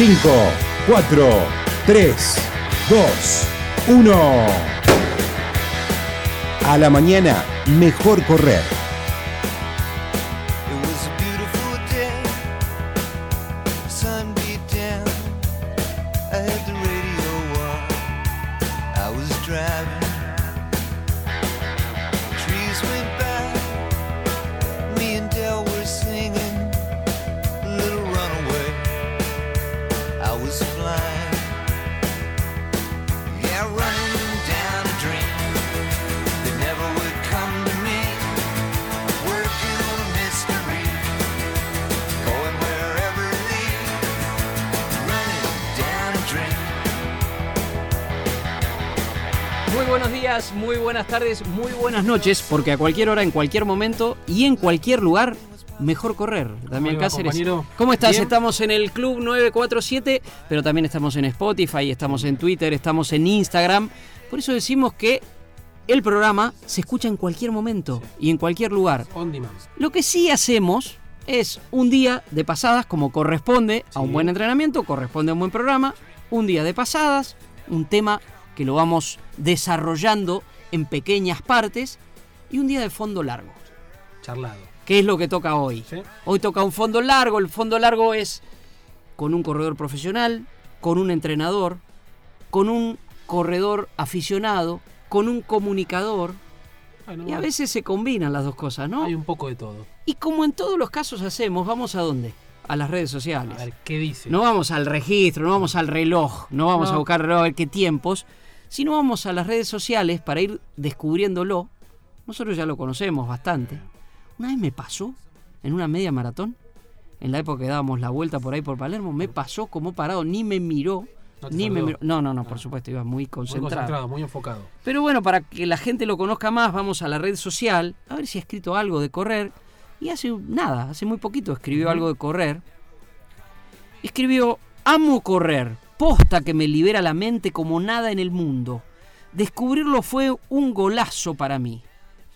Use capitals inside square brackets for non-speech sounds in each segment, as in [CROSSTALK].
5, 4, 3, 2, 1. A la mañana, mejor correr. Noches, porque a cualquier hora, en cualquier momento y en cualquier lugar, mejor correr. Damián va, Cáceres. compañero? ¿Cómo estás? Bien. Estamos en el Club 947, pero también estamos en Spotify, estamos en Twitter, estamos en Instagram. Por eso decimos que el programa se escucha en cualquier momento y en cualquier lugar. On demand. Lo que sí hacemos es un día de pasadas, como corresponde a un buen entrenamiento, corresponde a un buen programa, un día de pasadas, un tema que lo vamos desarrollando en pequeñas partes y un día de fondo largo. Charlado. ¿Qué es lo que toca hoy? ¿Sí? Hoy toca un fondo largo, el fondo largo es con un corredor profesional, con un entrenador, con un corredor aficionado, con un comunicador, Bueno, y a veces se combinan las dos cosas, ¿no? hay un poco de todo. Y como en todos los casos hacemos, ¿vamos a dónde? A las redes A sociales. ver, ¿qué dice? No vamos al registro, no vamos al reloj, no vamos No. a buscar el reloj a ver qué tiempos, sino vamos a las redes sociales para ir descubriéndolo. Nosotros ya lo conocemos bastante. Una vez me pasó en una media maratón, en la época que dábamos la vuelta por ahí por Palermo, me pasó como parado, ni me miró, No ni me miró. No, no, no, por Ah. supuesto, iba muy Muy concentrado. concentrado, muy enfocado. Pero bueno, para que la gente lo conozca más, vamos a la red social, a ver si ha escrito algo de correr. Y hace nada, hace muy poquito escribió algo de correr. Escribió, amo correr, posta que me libera la mente como nada en el mundo. Descubrirlo fue un golazo para mí.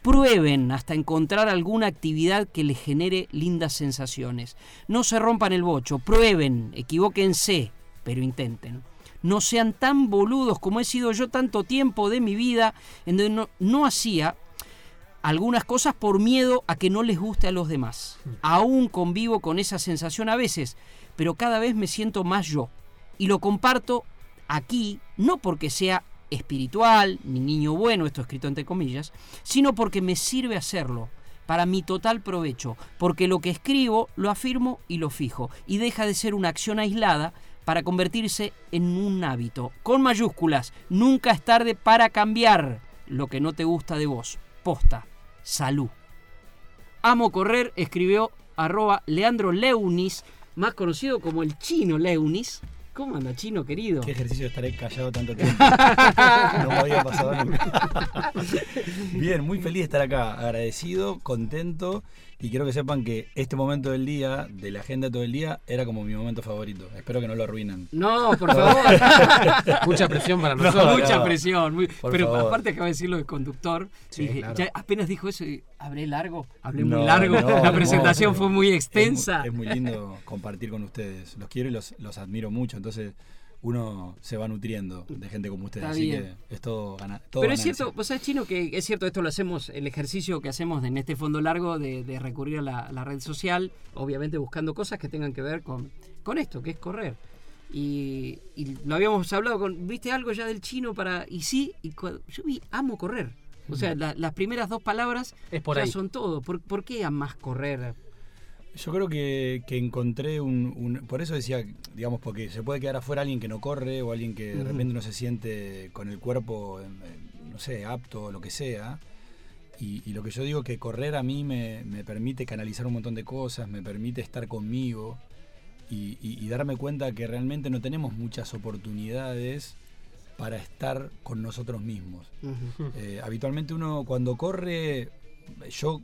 Prueben hasta encontrar alguna actividad que les genere lindas sensaciones. No se rompan el bocho, prueben, equivóquense, pero intenten. No sean tan boludos como he sido yo tanto tiempo de mi vida en donde no, no hacía algunas cosas por miedo a que no les guste a los demás. Aún convivo con esa sensación a veces, pero cada vez me siento más yo. Y lo comparto aquí, no porque sea espiritual, ni niño bueno, esto escrito entre comillas, sino porque me sirve hacerlo, para mi total provecho, porque lo que escribo lo afirmo y lo fijo, y deja de ser una acción aislada para convertirse en un hábito. Con mayúsculas, nunca es tarde para cambiar lo que no te gusta de vos. Posta, salud. Amo correr, escribió arroba Leandro Leunis, más conocido como el chino Leunis. ¿Cómo anda, chino querido? Qué ejercicio estaré callado tanto [LAUGHS] tiempo. no me había pasado nunca. [LAUGHS] Bien, muy feliz de estar acá, agradecido, contento y quiero que sepan que este momento del día, de la agenda todo el día, era como mi momento favorito. Espero que no lo arruinen. No, por favor. [LAUGHS] Mucha presión para No, nosotros. Mucha no. presión. muy- Por pero favor. aparte acabo de decirlo de conductor. Sí, dije, claro. ya apenas dijo eso y hablé largo. Hablé No, muy largo. no, la presentación no. fue muy Es extensa. mu- Es muy, lindo compartir con ustedes. Los quiero y los, los admiro mucho. Entonces uno se va nutriendo de gente como ustedes. Así que es todo, gana, todo Pero es cierto, vos sabés, Chino, que es cierto, esto lo hacemos, el ejercicio que hacemos en este fondo largo de, de recurrir a la, a la red social, obviamente buscando cosas que tengan que ver con, con esto, que es correr. Y, y lo habíamos hablado con, ¿viste algo ya del chino para...? Y sí, y yo vi, amo correr. O sea, la- las primeras dos palabras Es por ya ahí. son todo. ¿Por, por qué amas correr? Yo creo que, que encontré un, un- Por eso decía, digamos, porque se puede quedar afuera alguien que no corre o alguien que de repente no se siente con el cuerpo, eh, no sé, apto o lo que sea. Y, y lo que yo digo que correr a mí me, me permite canalizar un montón de cosas, me permite estar conmigo y, y- y darme cuenta que realmente no tenemos muchas oportunidades para estar con nosotros mismos. Eh, habitualmente uno cuando corre, yo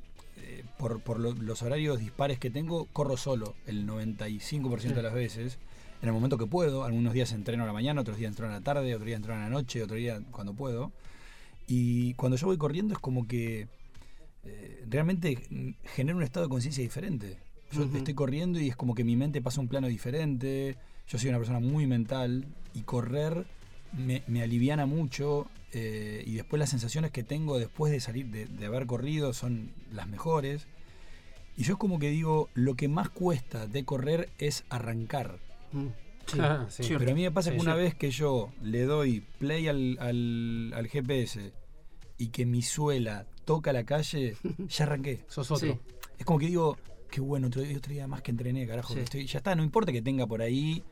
eh, por, por lo- los horarios dispares que tengo, corro solo el 95% de las veces. En el momento que puedo, algunos días entreno a la mañana, otros días entreno a la tarde, otros días entreno a la noche, otro día cuando puedo. Y cuando yo voy corriendo es como que eh, realmente genera un estado de conciencia diferente. Yo estoy corriendo y es como que mi mente pasa a un plano diferente. yo soy una persona muy mental y correr me, me aliviana mucho eh, y después las sensaciones que tengo después de salir, de, de haber corrido son las mejores. Y yo es como que digo, lo que más cuesta de correr es arrancar. Mm. Sí, Ah, sí. Pero a mí me pasa Sí, que una sí. vez que yo le doy play al, al- al GPS y que mi suela toca la calle, [LAUGHS] ya arranqué. Sos otro. Sí. Es como que digo, qué bueno, otro, otro día más que entrené, carajo. Sí. estoy- ya está, no importa que tenga por ahí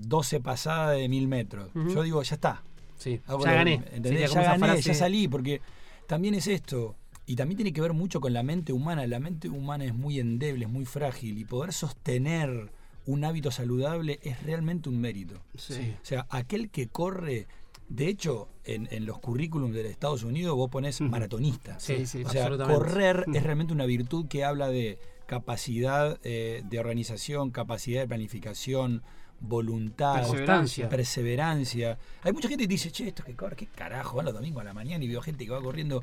12 pasadas de mil metros. Yo digo, ya está. Sí, Hago ya la- gané. ¿entendés? Sería Ya gané, frase- ya salí, porque también es esto. Y también tiene que ver mucho con la mente humana. La mente humana es muy endeble, es muy frágil. Y poder sostener un hábito saludable es realmente un mérito. Sí. O sea, aquel que corre, de hecho, en, en los currículums de Estados Unidos vos pones maratonista. Sí, sí, o sea, absolutamente. correr es realmente una virtud que habla de capacidad eh, de organización, capacidad de planificación, voluntad, Perseverancia. perseverancia. Hay mucha gente que dice, che, esto que corre, qué carajo, van los domingos a la mañana y veo gente que va corriendo.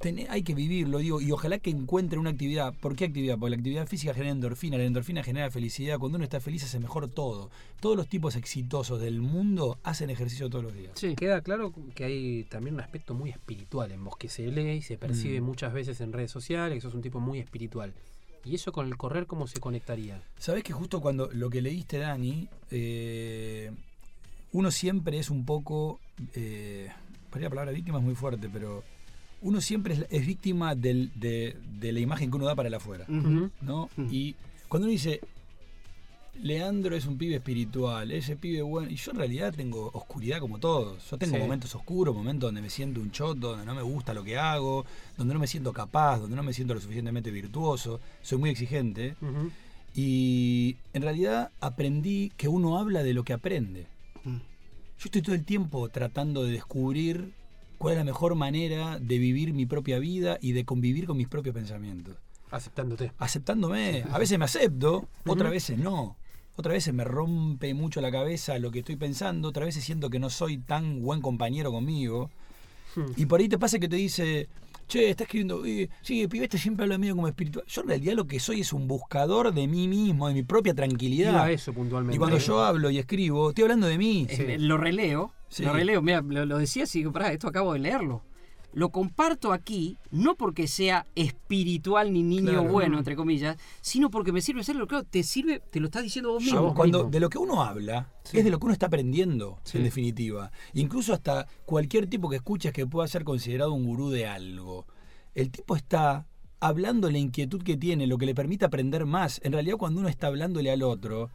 Tené- hay que vivirlo, digo, y ojalá que encuentren una actividad. ¿Por qué actividad? Porque la actividad física genera endorfina, la endorfina genera felicidad. Cuando uno está feliz hace mejor todo. Todos los tipos exitosos del mundo hacen ejercicio todos los días. Sí. Queda claro que hay también un aspecto muy espiritual en vos que se lee y se percibe Mm. muchas veces en redes sociales, que sos un tipo muy espiritual. ¿Y eso con el correr cómo se conectaría? Sabés que justo cuando lo que leíste, Dani, eh, uno siempre es un poco. Eh, para la palabra víctima es muy fuerte, pero uno siempre es, es víctima del- de, de la imagen que uno da para el afuera. ¿no? Y cuando uno dice, Leandro es un pibe espiritual, ese pibe bueno, y yo en realidad tengo oscuridad como todos. Yo tengo Sí. momentos oscuros, momentos donde me siento un choto, donde no me gusta lo que hago, donde no me siento capaz, donde no me siento lo suficientemente virtuoso. Soy muy exigente. Y en realidad aprendí que uno habla de lo que aprende. Mm. Yo estoy todo el tiempo tratando de descubrir cuál es la mejor manera de vivir mi propia vida y de convivir con mis propios pensamientos. Aceptándote. Aceptándome. A veces me acepto, otras veces no. Otras veces me rompe mucho la cabeza lo que estoy pensando, otras veces siento que no soy tan buen compañero conmigo. Hmm. Y por ahí te pasa que te dice, che, está escribiendo, eh, sí, el pibe este siempre habla medio como espiritual. Yo en realidad lo que soy es un buscador de mí mismo, de mi propia Iba tranquilidad. a eso puntualmente. Y cuando yo hablo y escribo, estoy hablando de mí. Eh, Lo releo, Sí. lo releo, mira, lo, lo decías y digo, pará, esto acabo de leerlo. Lo comparto aquí, no porque sea espiritual ni niño Claro. bueno, entre comillas, sino porque me sirve hacerlo. Claro, te sirve, te lo estás diciendo vos mismo. cuando mismo. de lo que uno habla Sí. es de lo que uno está aprendiendo, Sí. en definitiva. Incluso hasta cualquier tipo que escuches que pueda ser considerado un gurú de algo. El tipo está hablando la inquietud que tiene, lo que le permite aprender más. En realidad, cuando uno está hablándole al otro,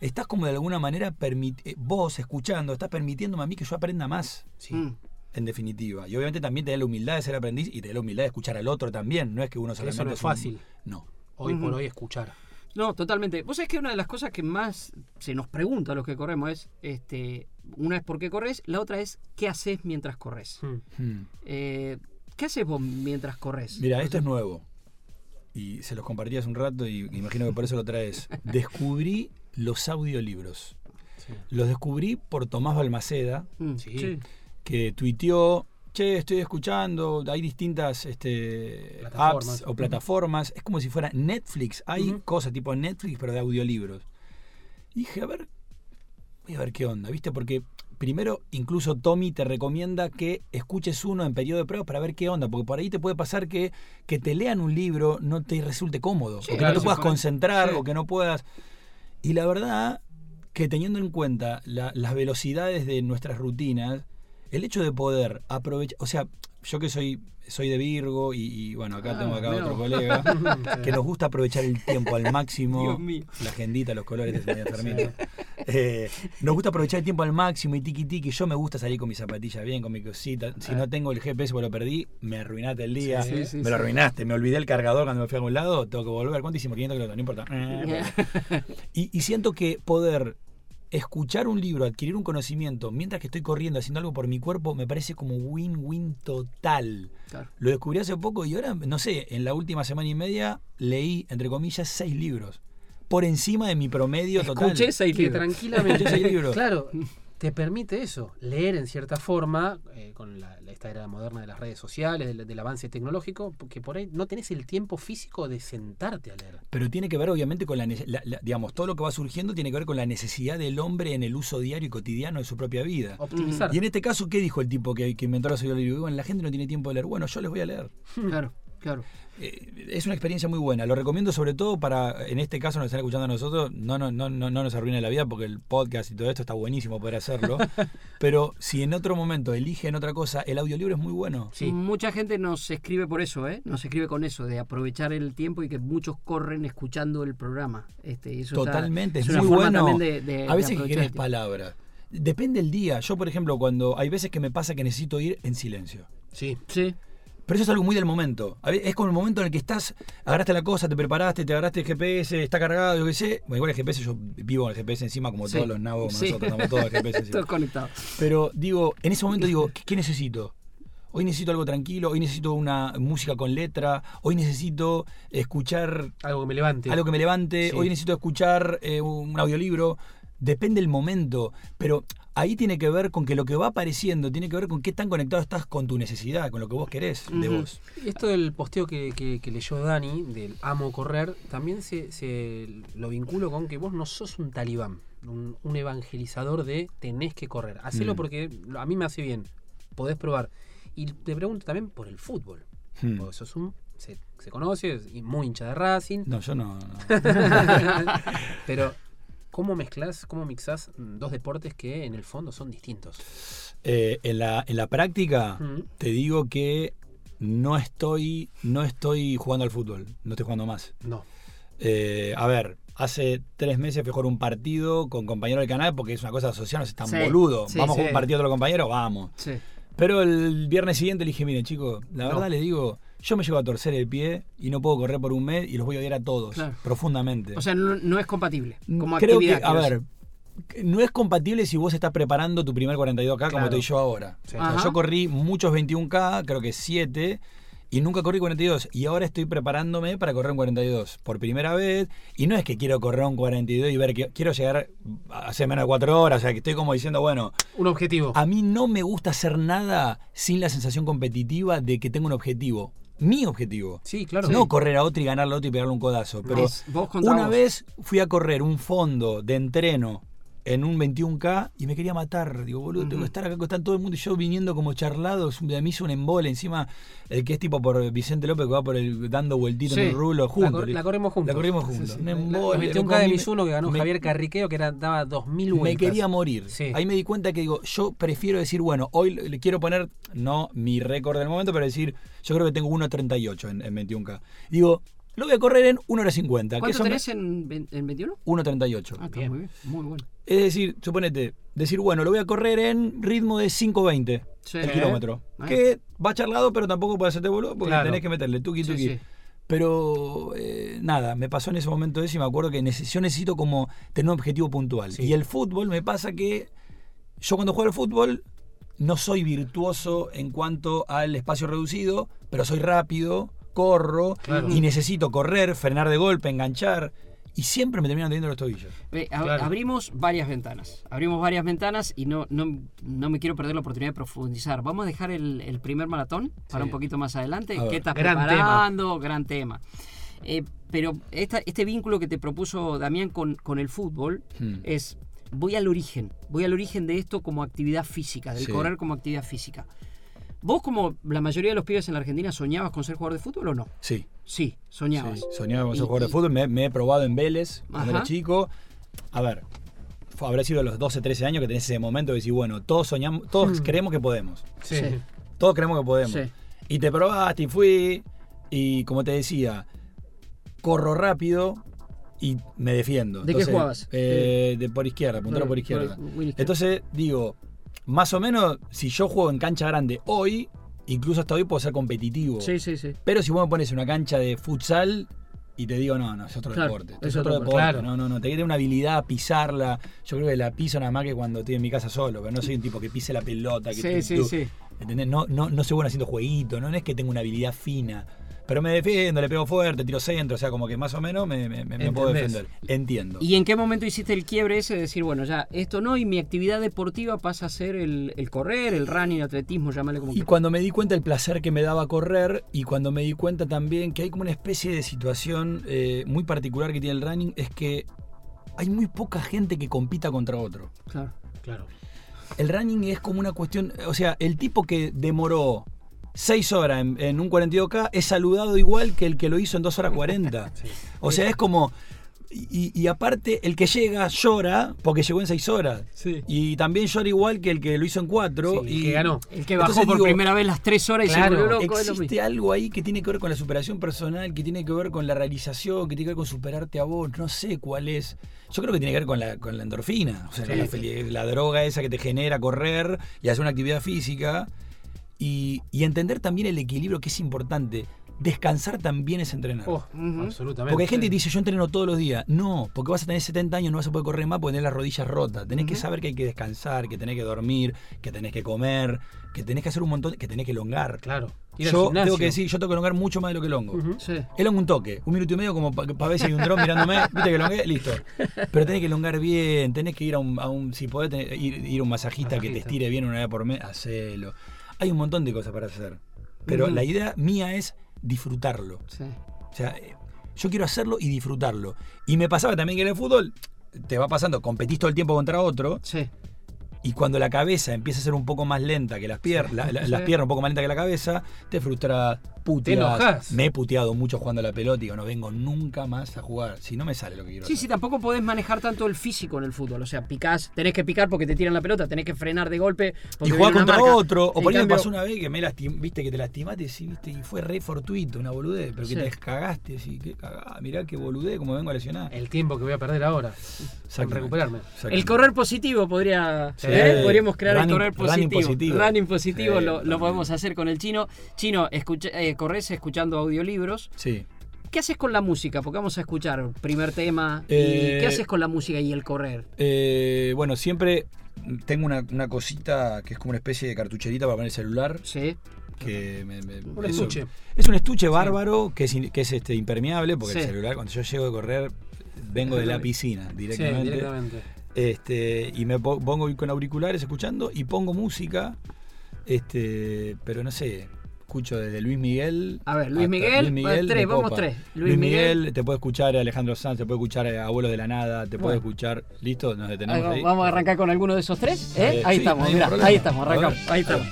estás como de alguna manera, permit- eh, vos escuchando, estás permitiéndome a mí que yo aprenda más. Sí. Mm. En definitiva. Y obviamente también tener la humildad de ser aprendiz y tener la humildad de escuchar al otro también. No es que uno solamente eso no es un- fácil. No. Hoy por hoy escuchar. No, totalmente. Vos sabés que una de las cosas que más se nos pregunta a los que corremos es, este, una es por qué corres, la otra es qué haces mientras corres. Hmm. Hmm. Eh, ¿Qué haces vos mientras corres? Mira, esto es nuevo. Y se los compartí hace un rato y imagino que por eso lo traes. [LAUGHS] Descubrí los audiolibros. Sí. Los descubrí por Tomás Balmaceda, Mm, Sí. Que tuiteó, che, estoy escuchando, hay distintas este, apps o plataformas. Es como si fuera Netflix. Hay cosas tipo Netflix, pero de audiolibros. Y dije, a ver, voy a ver qué onda, ¿viste? Porque primero, incluso Tommy te recomienda que escuches uno en periodo de prueba para ver qué onda, porque por ahí te puede pasar que, que te lean un libro no te resulte cómodo, Sí, o que claro, no te puedas concentrar, Sí. o que no puedas... Y la verdad que teniendo en cuenta la- las velocidades de nuestras rutinas, el hecho de poder aprovechar, o sea, yo que soy soy de Virgo y, y, bueno, acá Ah, tengo acá otro colega [LAUGHS] que nos gusta aprovechar el tiempo al máximo. Dios mío. La agendita, los colores, [LAUGHS] este medio enfermito. Eh, nos gusta aprovechar el tiempo al máximo y tiki tiki. Yo me gusta salir con mis zapatillas bien, con mi cosita. Si no tengo el GPS porque lo perdí, me arruinaste el día. Sí, sí, me sí. lo arruinaste. Me olvidé el cargador cuando me fui a algún lado. Tengo que volver. ¿Cuánto hicimos? 500 kilómetros, no importa. [LAUGHS] Y, y siento que poder escuchar un libro, adquirir un conocimiento mientras que estoy corriendo, haciendo algo por mi cuerpo, me parece como win-win total. Claro. Lo descubrí hace poco y ahora, no sé, en la última semana y media leí, entre comillas, seis libros. Por encima de mi promedio total. Escuché seis libros. tranquilamente. Escuché seis libros. Claro, te permite eso, leer en cierta forma, eh, con la, esta era moderna de las redes sociales, del, del avance tecnológico, porque por ahí no tenés el tiempo físico de sentarte a leer. Pero tiene que ver obviamente con la, la- la- digamos, todo lo que va surgiendo tiene que ver con la necesidad del hombre en el uso diario y cotidiano de su propia vida. Optimizar. Y en este caso, ¿qué dijo el tipo que, que inventó la audiolibros? Bueno, la gente no tiene tiempo de leer. Bueno, yo les voy a leer. Claro, claro. Eh, es una experiencia muy buena. Lo recomiendo sobre todo para, en este caso nos están escuchando a nosotros, no, no, no, no, no nos arruine la vida porque el podcast y todo esto está buenísimo poder hacerlo. [LAUGHS] pero si en otro momento eligen otra cosa, el audiolibro es muy bueno. Sí. Mucha gente nos escribe por eso, ¿eh? Nos escribe con eso, de aprovechar el tiempo y que muchos corren escuchando el programa. Este, y eso está- Totalmente, es, una muy forma bueno. también de- de- a veces que tiempo. palabras. Depende el día. Yo, por ejemplo, cuando hay veces que me pasa que necesito ir en silencio. Sí. Sí, Pero eso es algo muy del momento. Es como el momento en el que estás, agarraste la cosa, te preparaste, te agarraste el GPS, está cargado, yo qué sé. Bueno, igual el GPS, yo vivo con el GPS encima como Sí. todos los nabos, como Sí. nosotros, estamos todos el GPS encima. todos conectados. Pero digo, en ese momento digo, ¿qué, qué necesito? Hoy necesito algo tranquilo, hoy necesito una música con letra, hoy necesito escuchar Algo que me levante. algo que me levante, Sí. hoy necesito escuchar eh, un audiolibro. Depende el momento, pero ahí tiene que ver con que lo que va apareciendo tiene que ver con qué tan conectado estás con tu necesidad, con lo que vos querés de vos. Esto del posteo que, que- que leyó Dani, del amo correr, también se, se lo vinculo con que vos no sos un talibán, un, un evangelizador de tenés que correr. Hacelo Mm. porque a mí me hace bien, podés probar. Y te pregunto también por el fútbol. Hmm. Porque sos un, se, se conoce, es muy hincha de Racing, No, yo no. no. [LAUGHS] [LAUGHS] pero ¿cómo mezclas, cómo mixás dos deportes que en el fondo son distintos? Eh, en, la, en la práctica, Mm. te digo que no estoy, no estoy jugando al fútbol, no estoy jugando más. No. Eh, a ver, hace tres meses fui a jugar un partido con compañeros del canal porque es una cosa social, no es tan Sí, boludo. sí, Vamos a sí. jugar un partido de los compañeros, vamos. Sí. Pero el viernes siguiente le dije, miren chicos, la No. verdad les digo, yo me llevo a torcer el pie y no puedo correr por un mes y los voy a odiar a todos, Claro. profundamente. O sea, no, no es compatible. Como Creo que, actividad. a quiero ver, no es compatible si vos estás preparando tu primer 42K como Claro. estoy yo ahora. Sí. O sea, Ajá. yo corrí muchos 21K, creo que 7, y nunca corrí 42. Y ahora estoy preparándome para correr un 42 por primera vez. Y no es que quiero correr un 42 y ver que quiero llegar a hacer menos de 4 horas. O sea, que estoy como diciendo, bueno, Un objetivo. a mí no me gusta hacer nada sin la sensación competitiva de que tengo un objetivo. Mi objetivo. Sí, claro. No correr a otro y ganarle a otro y pegarle un codazo. Pero vos una vez fui a correr un fondo de entreno en un 21K y me quería matar. Digo, boludo, tengo que estar acá con todo el mundo y yo viniendo como charlados. A mí hizo un embole encima, el que es tipo por Vicente López que va por el dando vueltito Sí. en el rulo La, juntos. cor- la corrimos juntos. La corrimos juntos. Sí, sí. Un La- embole, Los 21K me de Mizuno que ganó me- Javier Carriqueo, que era, daba 2000 vueltas. me quería morir. Ahí me di cuenta que digo, yo prefiero decir, bueno, hoy le le quiero poner, no mi récord del momento, pero decir, yo creo que tengo 1.38 en, en 21K. Digo, lo voy a correr en 1 hora 50. que ¿Cuánto me- tenés en, en 21? 1.38. Ah, está Bien. muy bien. Muy bueno. Es decir, suponete, decir, bueno, lo voy a correr en ritmo de 5.20 Sí. el kilómetro. Que va charlado, pero tampoco puede hacerte boludo porque Claro. tenés que meterle tuki Sí, tuki. sí. Pero eh, nada, me pasó en ese momento eso y me acuerdo que neces- yo necesito como tener un objetivo puntual. Sí. Y el fútbol me pasa que yo cuando juego al fútbol no soy virtuoso en cuanto al espacio reducido, pero soy rápido, corro Claro. y necesito correr, frenar de golpe, enganchar. Y siempre me terminan teniendo los tobillos. Ve, ab- Claro. Abrimos varias ventanas. Abrimos varias ventanas y no, no, no me quiero perder la oportunidad de profundizar. Vamos a dejar el, el primer maratón para Sí. un poquito más adelante. A ver. ¿Qué estás Gran preparando? Gran tema. Eh, pero esta- este vínculo que te propuso Damián con, con el fútbol Hmm. es, voy al origen, voy al origen de esto como actividad física, del Sí. correr como actividad física. ¿Vos, como la mayoría de los pibes en la Argentina, soñabas con ser jugador de fútbol o no? Sí. Sí, soñabas. Sí, soñaba con ser Y- jugador de fútbol, me, me he probado en Vélez cuando Ajá. era chico. A ver, fue- habrá sido a los 12, 13 años que tenés ese momento de decir, bueno, todos soñamos, todos Hmm. creemos que podemos. Sí. Sí. Todos creemos que podemos. Sí. Y te probaste y fui, y como te decía, corro rápido y me defiendo. ¿De qué jugabas? eh, de por izquierda, puntero por Por- izquierda. por- wing izquierda. Entonces, digo, más o menos, si yo juego en cancha grande hoy, incluso hasta hoy puedo ser competitivo. Sí, sí, sí. Pero si vos me pones una cancha de futsal y te digo, no, no, es otro Claro, deporte. es Es, otro otro deporte. Claro. No, no, no. Te que tener una habilidad a pisarla. Yo creo que la piso nada más que cuando estoy en mi casa solo. Pero no soy un tipo que pise la pelota. Que Sí, tú- sí, tú- sí. ¿entendés? No, no, no soy bueno haciendo jueguito. No, No es que tengo una habilidad fina. Pero me defiendo, le pego fuerte, tiro centro, o sea, como que más o menos me, me- me- me puedo defender. Entiendo. ¿Y en qué momento hiciste el quiebre ese de decir, bueno, ya esto no, y mi actividad deportiva pasa a ser el, el correr, el running, atletismo, llámale como Y cuando me di cuenta el placer que me daba correr y cuando me di cuenta también que hay como una especie de situación eh, muy particular que tiene el running es que hay muy poca gente que compita contra otro. Claro. Claro. El running es como una cuestión, o sea, el tipo que demoró 6 horas en, en un 42K es saludado igual que el que lo hizo en 2 horas 40. [LAUGHS] Sí. O sea, es como... Y, y aparte, el que llega llora porque llegó en 6 horas. Sí. Y también llora igual que el que lo hizo en 4. Sí, y el que ganó. El que bajó Entonces por digo, primera vez las tres horas y claro, se volvió loco, es lo Existe mismo. algo ahí que tiene que ver con la superación personal, que tiene que ver con la realización, que tiene que ver con superarte a vos. No sé cuál es. Yo creo que tiene que ver con la, con la endorfina. O sea, Sí, la, la droga esa que te genera correr y hacer una actividad física. Y, y entender también el equilibrio que es importante. Descansar también es entrenar. Oh, absolutamente. Porque hay gente que dice, yo entreno todos los días. No, porque vas a tener 70 años, no vas a poder correr más porque tenés las rodillas rotas. Tenés que saber que hay que descansar, que tenés que dormir, que tenés que comer, que tenés que hacer un montón, que tenés que elongar. Claro. Ir Yo tengo que decir, yo tengo que elongar mucho más de lo que elongo. Ujú. Sí. Elongo un toque, un minuto y medio como para ver si hay un dron mirándome, [LAUGHS] viste que elongué, listo. Pero tenés que elongar bien, tenés que ir a un, a un si podés tener- ir, ir a un masajista, que te Masajista. estire bien una vez por mes, hacelo. Hay un montón de cosas para hacer. Pero la idea mía es disfrutarlo. Sí. O sea, eh, yo quiero hacerlo y disfrutarlo. Y me pasaba también que en el fútbol te va pasando, competís todo el tiempo contra otro, Sí. Y cuando la cabeza empieza a ser un poco más lenta que las piernas, las Sí. piernas un poco más lenta que la cabeza, te frustras, puteas. Me he puteado mucho jugando a la pelota y digo, no vengo nunca más a jugar. Si no me sale lo que quiero Sí, hacer. sí, tampoco podés manejar tanto el físico en el fútbol. O sea, picás, tenés que picar porque te tiran la pelota, tenés que frenar de golpe. Y jugar contra marca. otro, o por me cambio- pasó una vez que me lastim, viste que te lastimaste, sí, viste, y fue re fortuito, una boludez, pero que Sí. te cagaste, sí, que cagá, mirá qué boludez, como vengo a lesionar. El tiempo que voy a perder ahora. En Exactamente, recuperarme. El correr positivo podría. Sí. ¿Eh? Podríamos crear Running- el correr running positivo. positivo. Running positivo lo, podemos hacer con el chino. Chino, escucha, eh, corres escuchando audiolibros. Sí. ¿Qué haces con la música? Porque vamos a escuchar primer tema. y Eh, ¿Qué haces con la música y el correr? Eh, bueno, siempre tengo una, una cosita que es como una especie de cartucherita para poner el celular. Sí. Que me- me- Un eso- estuche. Es un estuche bárbaro que es, que es este, impermeable, porque Sí. el celular, cuando yo llego de correr, vengo de la piscina Sí, directamente. Este, y me po- pongo con auriculares escuchando y pongo música, este, pero no sé, escucho desde Luis Miguel. A ver, Luis Miguel, Luis bueno, tres, vamos tres. Luis Luis, Miguel. Miguel, te puede escuchar Alejandro Sanz, te puede escuchar a Abuelos de la Nada, te puede Bueno. escuchar. ¿Listo? Nos detenemos ahí. vamos a arrancar con alguno de esos tres. ¿eh? Eh, ahí sí, estamos, no problema. ahí estamos, arrancamos. Ahí estamos.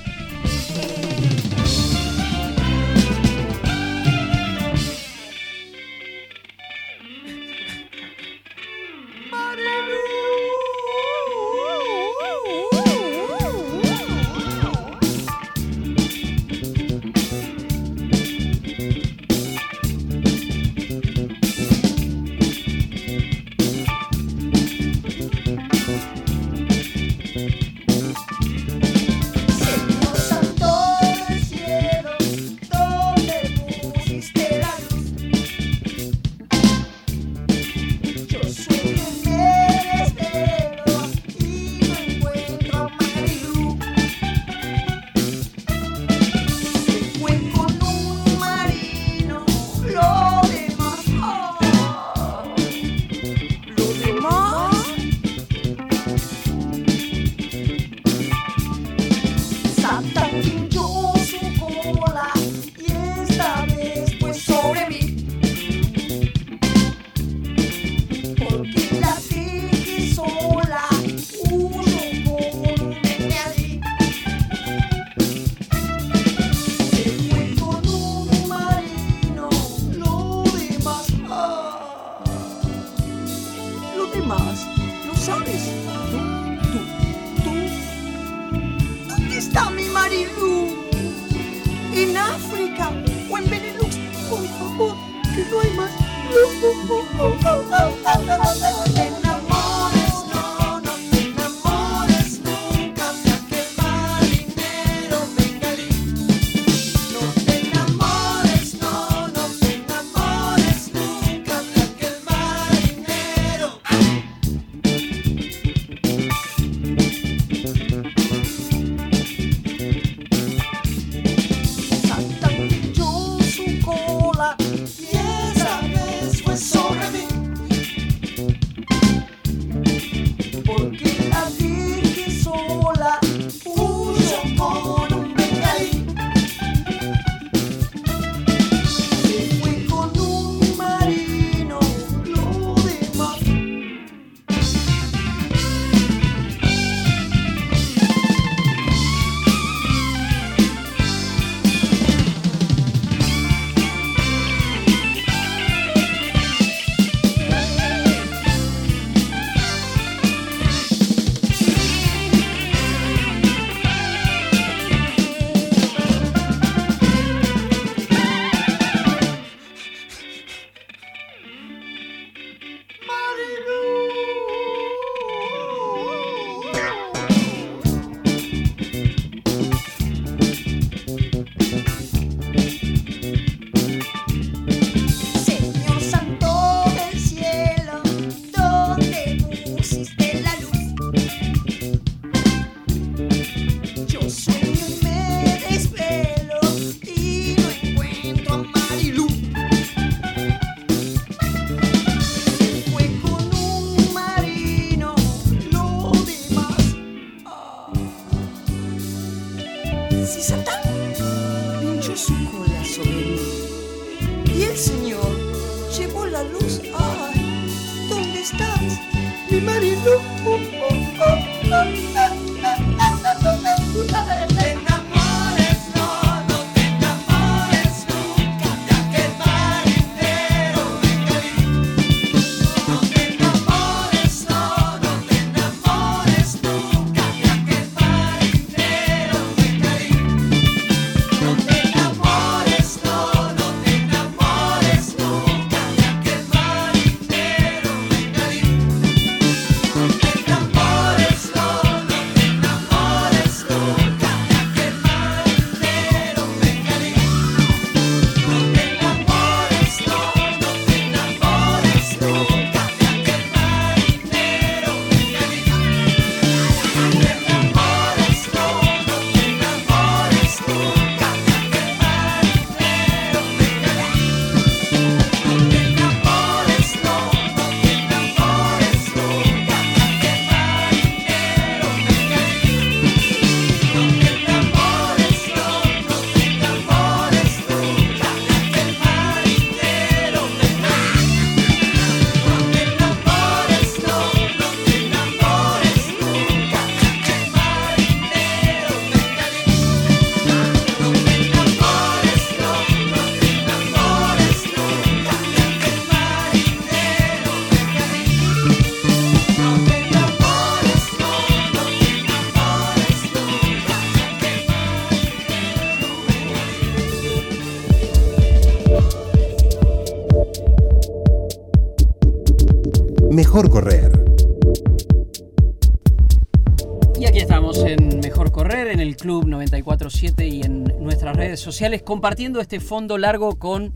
Sociales, compartiendo este fondo largo con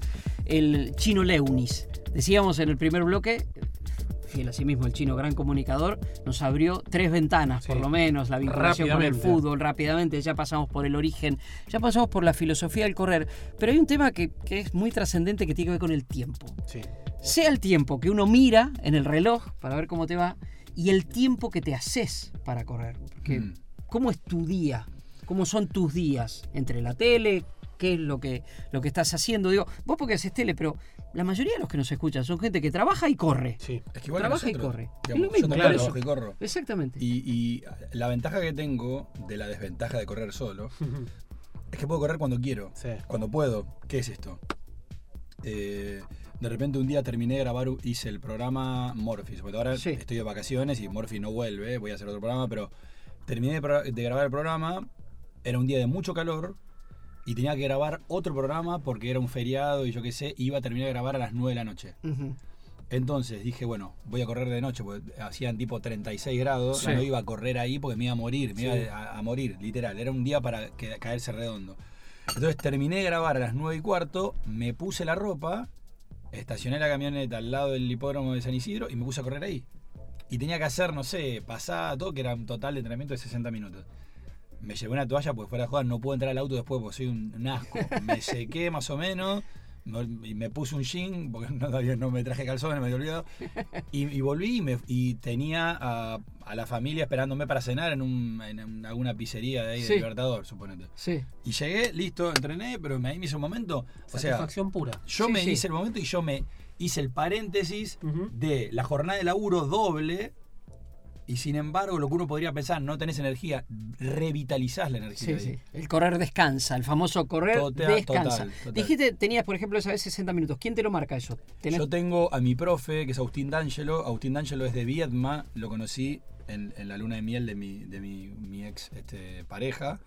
el chino Leunis. Decíamos en el primer bloque, fiel a sí mismo el chino, gran comunicador, nos abrió tres ventanas, por lo menos, la vinculación con el fútbol, rápidamente, ya pasamos por el origen, ya pasamos por la filosofía del correr, pero hay un tema que, que es muy trascendente que tiene que ver con el tiempo Sí. sea el tiempo que uno mira en el reloj para ver cómo te va y el tiempo que te haces para correr. Porque, Mm. ¿Cómo es tu día? ¿Cómo son tus días? Entre la tele, qué es lo que, lo que estás haciendo. Digo, vos porque haces tele, pero la mayoría de los que nos escuchan son gente que trabaja y corre. Sí. Es que igual Trabaja y corre. Es digamos, lo mismo, yo claro. también trabajo y corro. Exactamente. Y, y la ventaja que tengo de la desventaja de correr solo [LAUGHS] es que puedo correr cuando quiero, Sí. cuando puedo. ¿Qué es esto? Eh, de repente un día terminé de grabar, hice el programa Morphy. Porque ahora Sí. estoy de vacaciones y Morphy no vuelve, voy a hacer otro programa, pero terminé de, de grabar el programa, era un día de mucho calor y tenía que grabar otro programa porque era un feriado y yo qué sé, iba a terminar de grabar a las 9 de la noche. Entonces dije, bueno, voy a correr de noche, porque hacían tipo 36 grados, Sí. no iba a correr ahí porque me iba a morir, me Sí. iba a, a morir, literal. Era un día para que- caerse redondo. Entonces terminé de grabar a las 9 y cuarto, me puse la ropa, estacioné la camioneta al lado del hipódromo de San Isidro y me puse a correr ahí. Y tenía que hacer, no sé, pasada, todo, que era un total de entrenamiento de 60 minutos. Me llevé una toalla porque fuera de joda no puedo entrar al auto después porque soy un, un asco. Me [LAUGHS] sequé más o menos me- y me puse un jean porque no, todavía no me traje calzones, me había olvidado. Y, y volví y, me- y tenía a, a la familia esperándome para cenar en, un, en alguna pizzería de ahí Sí. de Libertador, suponete. Sí. Y llegué, listo, entrené, pero me, ahí me hice un momento. O sea, Satisfacción pura. yo Sí, me sí. hice el momento y yo me hice el paréntesis de la jornada de laburo doble. Y sin embargo, lo que uno podría pensar, no tenés energía, revitalizás la energía. Sí, sí. El correr descansa, el famoso correr Total, descansa. total, total. Dijiste, tenías, por ejemplo, esa vez 60 minutos. ¿Quién te lo marca eso? ¿Tenés- Yo tengo a mi profe, que es Agustín D'Angelo. Agustín D'Angelo es de Viedma, lo conocí en, en la luna de miel de mi, de mi, mi ex este, pareja.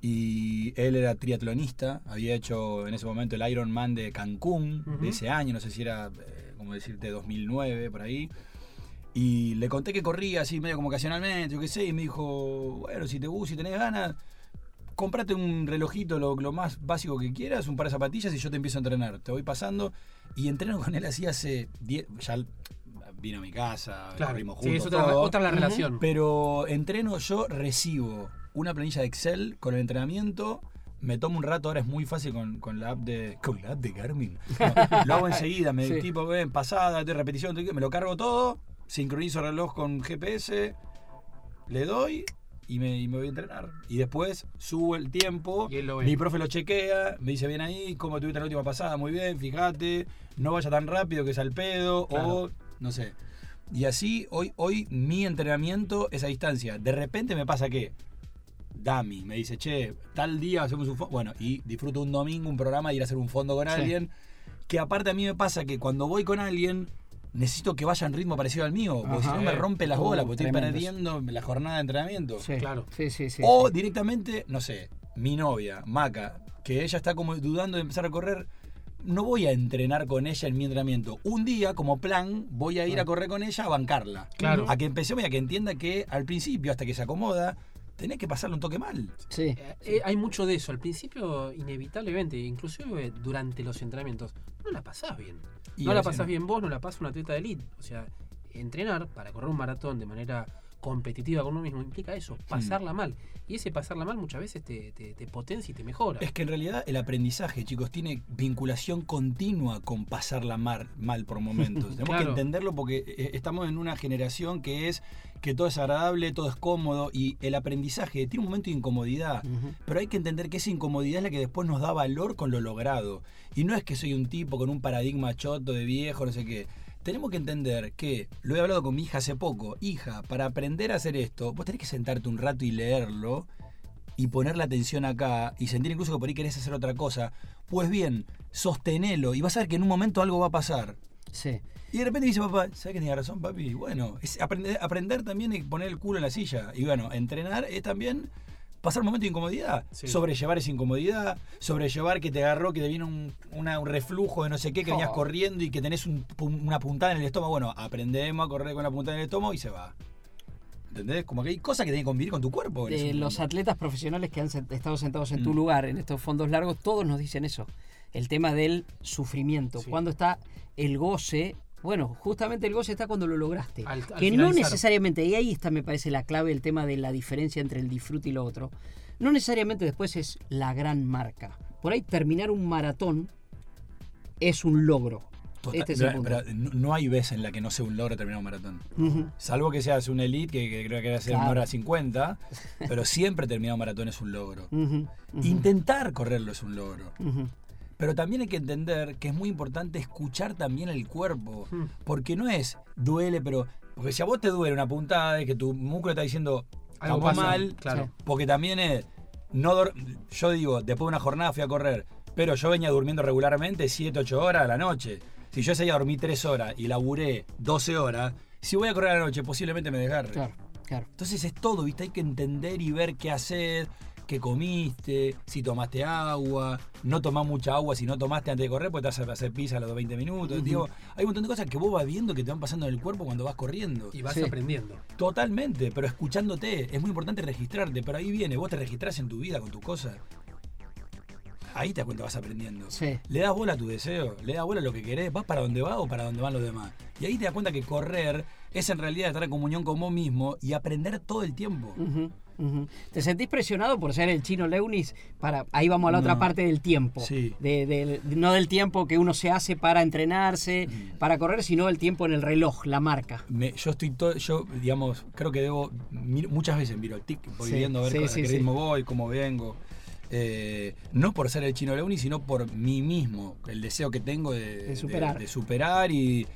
Y él era triatlonista, había hecho en ese momento el Ironman de Cancún de ese año, no sé si era, eh, como decirte, 2009, por ahí. Y le conté que corría así medio como ocasionalmente, yo qué sé, y me dijo, bueno, si te gusta, si tenés ganas, comprate un relojito, lo, lo más básico que quieras, un par de zapatillas y yo te empiezo a entrenar. Te voy pasando y entreno con él así hace 10, ya vino a mi casa, Claro. corrimos Sí, juntos. es otra, todo. otra la relación. Pero entreno, yo recibo una planilla de Excel con el entrenamiento. Me tomo un rato, ahora es muy fácil con, con la app de. Con la app de Garmin. No, lo hago [LAUGHS] enseguida, me Sí. tipo, ven, pasada, de repetición, me lo cargo todo, sincronizo el reloj con GPS, le doy y me, y me voy a entrenar. Y después subo el tiempo, mi profe lo chequea, me dice bien ahí, ¿cómo tuviste la última pasada? Muy bien, fíjate, no vaya tan rápido que es al pedo, o no sé. Y así, hoy, hoy mi entrenamiento es a distancia. De repente me pasa que Dami me dice, che, tal día hacemos un fondo. Bueno, y disfruto un domingo, un programa de ir a hacer un fondo con Sí. alguien. Que aparte a mí me pasa que cuando voy con alguien, necesito que vaya en ritmo parecido al mío. Porque si no me rompe las Uh, bolas, porque estoy tremendo. perdiendo la jornada de entrenamiento. Sí, Claro. Sí, sí, sí. o sí. directamente, no sé, mi novia, Maca, que ella está como dudando de empezar a correr. No voy a entrenar con ella en mi entrenamiento. Un día, como plan, voy a ir a correr con ella a bancarla. Claro. A que empecemos y a que entienda que al principio, hasta que se acomoda, tenés que pasarle un toque mal. Sí. Eh, eh, hay mucho de eso. Al principio, inevitablemente, inclusive durante los entrenamientos, no la pasás bien. Y no la pasás no. bien vos, no la pasa un atleta de elite. O sea, entrenar para correr un maratón de manera competitiva con uno mismo implica eso, Hmm. pasarla mal. Y ese pasarla mal muchas veces te, te- te potencia y te mejora. Es que en realidad el aprendizaje, chicos, tiene vinculación continua con pasarla mal, mal por momentos. [LAUGHS] Tenemos que entenderlo porque eh, estamos en una generación que es que todo es agradable, todo es cómodo y el aprendizaje tiene un momento de incomodidad. Pero hay que entender que esa incomodidad es la que después nos da valor con lo logrado. Y no es que soy un tipo con un paradigma choto de viejo, no sé qué. Tenemos que entender que, lo he hablado con mi hija hace poco, hija, para aprender a hacer esto, vos tenés que sentarte un rato y leerlo y poner la atención acá y sentir incluso que por ahí querés hacer otra cosa. Pues bien, sostenelo y vas a ver que en un momento algo va a pasar. Sí. Y de repente dice papá, ¿sabes que tenía razón, papi? Bueno, es aprender, aprender también es poner el culo en la silla. Y bueno, entrenar es también pasar un momento de incomodidad. Sí. Sobrellevar esa incomodidad, sobrellevar que te agarró, que te viene un, una- un reflujo de no sé qué, que venías Oh. corriendo y que tenés un una puntada en el estómago. Bueno, aprendemos a correr con la puntada en el estómago y se va. ¿Entendés? Como que hay cosas que tenés que convivir con tu cuerpo. ese los atletas profesionales que han estado sentados en tu Mm. lugar, en estos fondos largos, todos nos dicen eso. El tema del sufrimiento. Sí. Cuando está el goce. Bueno, justamente el goce está cuando lo lograste. Al- al que no necesariamente, y ahí está, me parece, la clave, el tema de la diferencia entre el disfrute y lo otro. No necesariamente después es la gran marca. Por ahí terminar un maratón es un logro. Total- este es el pero- punto. pero no, hay vez en la que no sea un logro terminar un maratón. Salvo que seas un elite, que, que creo que era hacer una Claro. hora 50, [LAUGHS] pero siempre terminar un maratón es un logro. Intentar correrlo es un logro. Pero también hay que entender que es muy importante escuchar también el cuerpo. Hmm. Porque no es duele, pero. Porque si a vos te duele una puntada, es que tu músculo está diciendo Algo pasa, mal. claro. Porque también es. No yo digo, después de una jornada fui a correr, pero yo venía durmiendo regularmente 7, 8 horas a la noche. Si yo ese día dormí 3 horas y laburé 12 horas, si voy a correr a la noche, posiblemente me desgarre. Claro, claro. Entonces es todo, ¿viste? Hay que entender y ver qué hacer, qué comiste, si tomaste agua, no tomás mucha agua si no tomaste antes de correr, porque te vas a hacer pizza a los 20 minutos. Digo, hay un montón de cosas que vos vas viendo que te van pasando en el cuerpo cuando vas corriendo. Y vas Sí. aprendiendo. Totalmente, pero escuchándote. Es muy importante registrarte, pero ahí viene, vos te registrás en tu vida con tus cosas. Ahí te das cuenta vas aprendiendo. Sí. Le das bola a tu deseo, le das bola a lo que querés, vas para donde vas o para donde van los demás. Y ahí te das cuenta que correr es en realidad estar en comunión con vos mismo y aprender todo el tiempo. ¿Te sentís presionado por ser el chino Leunis? Para, ahí vamos a la otra parte del tiempo. Sí. De- no del tiempo que uno se hace para entrenarse, Mm. para correr, sino el tiempo en el reloj, la marca. Me- yo estoy todo, yo digamos, creo que debo, muchas veces miro el tic, voy Sí, viendo a ver sí, co- a qué ritmo voy, cómo vengo. Eh, no por ser el chino Leuni, sino por mí mismo, el deseo que tengo de, De superar. de superar y,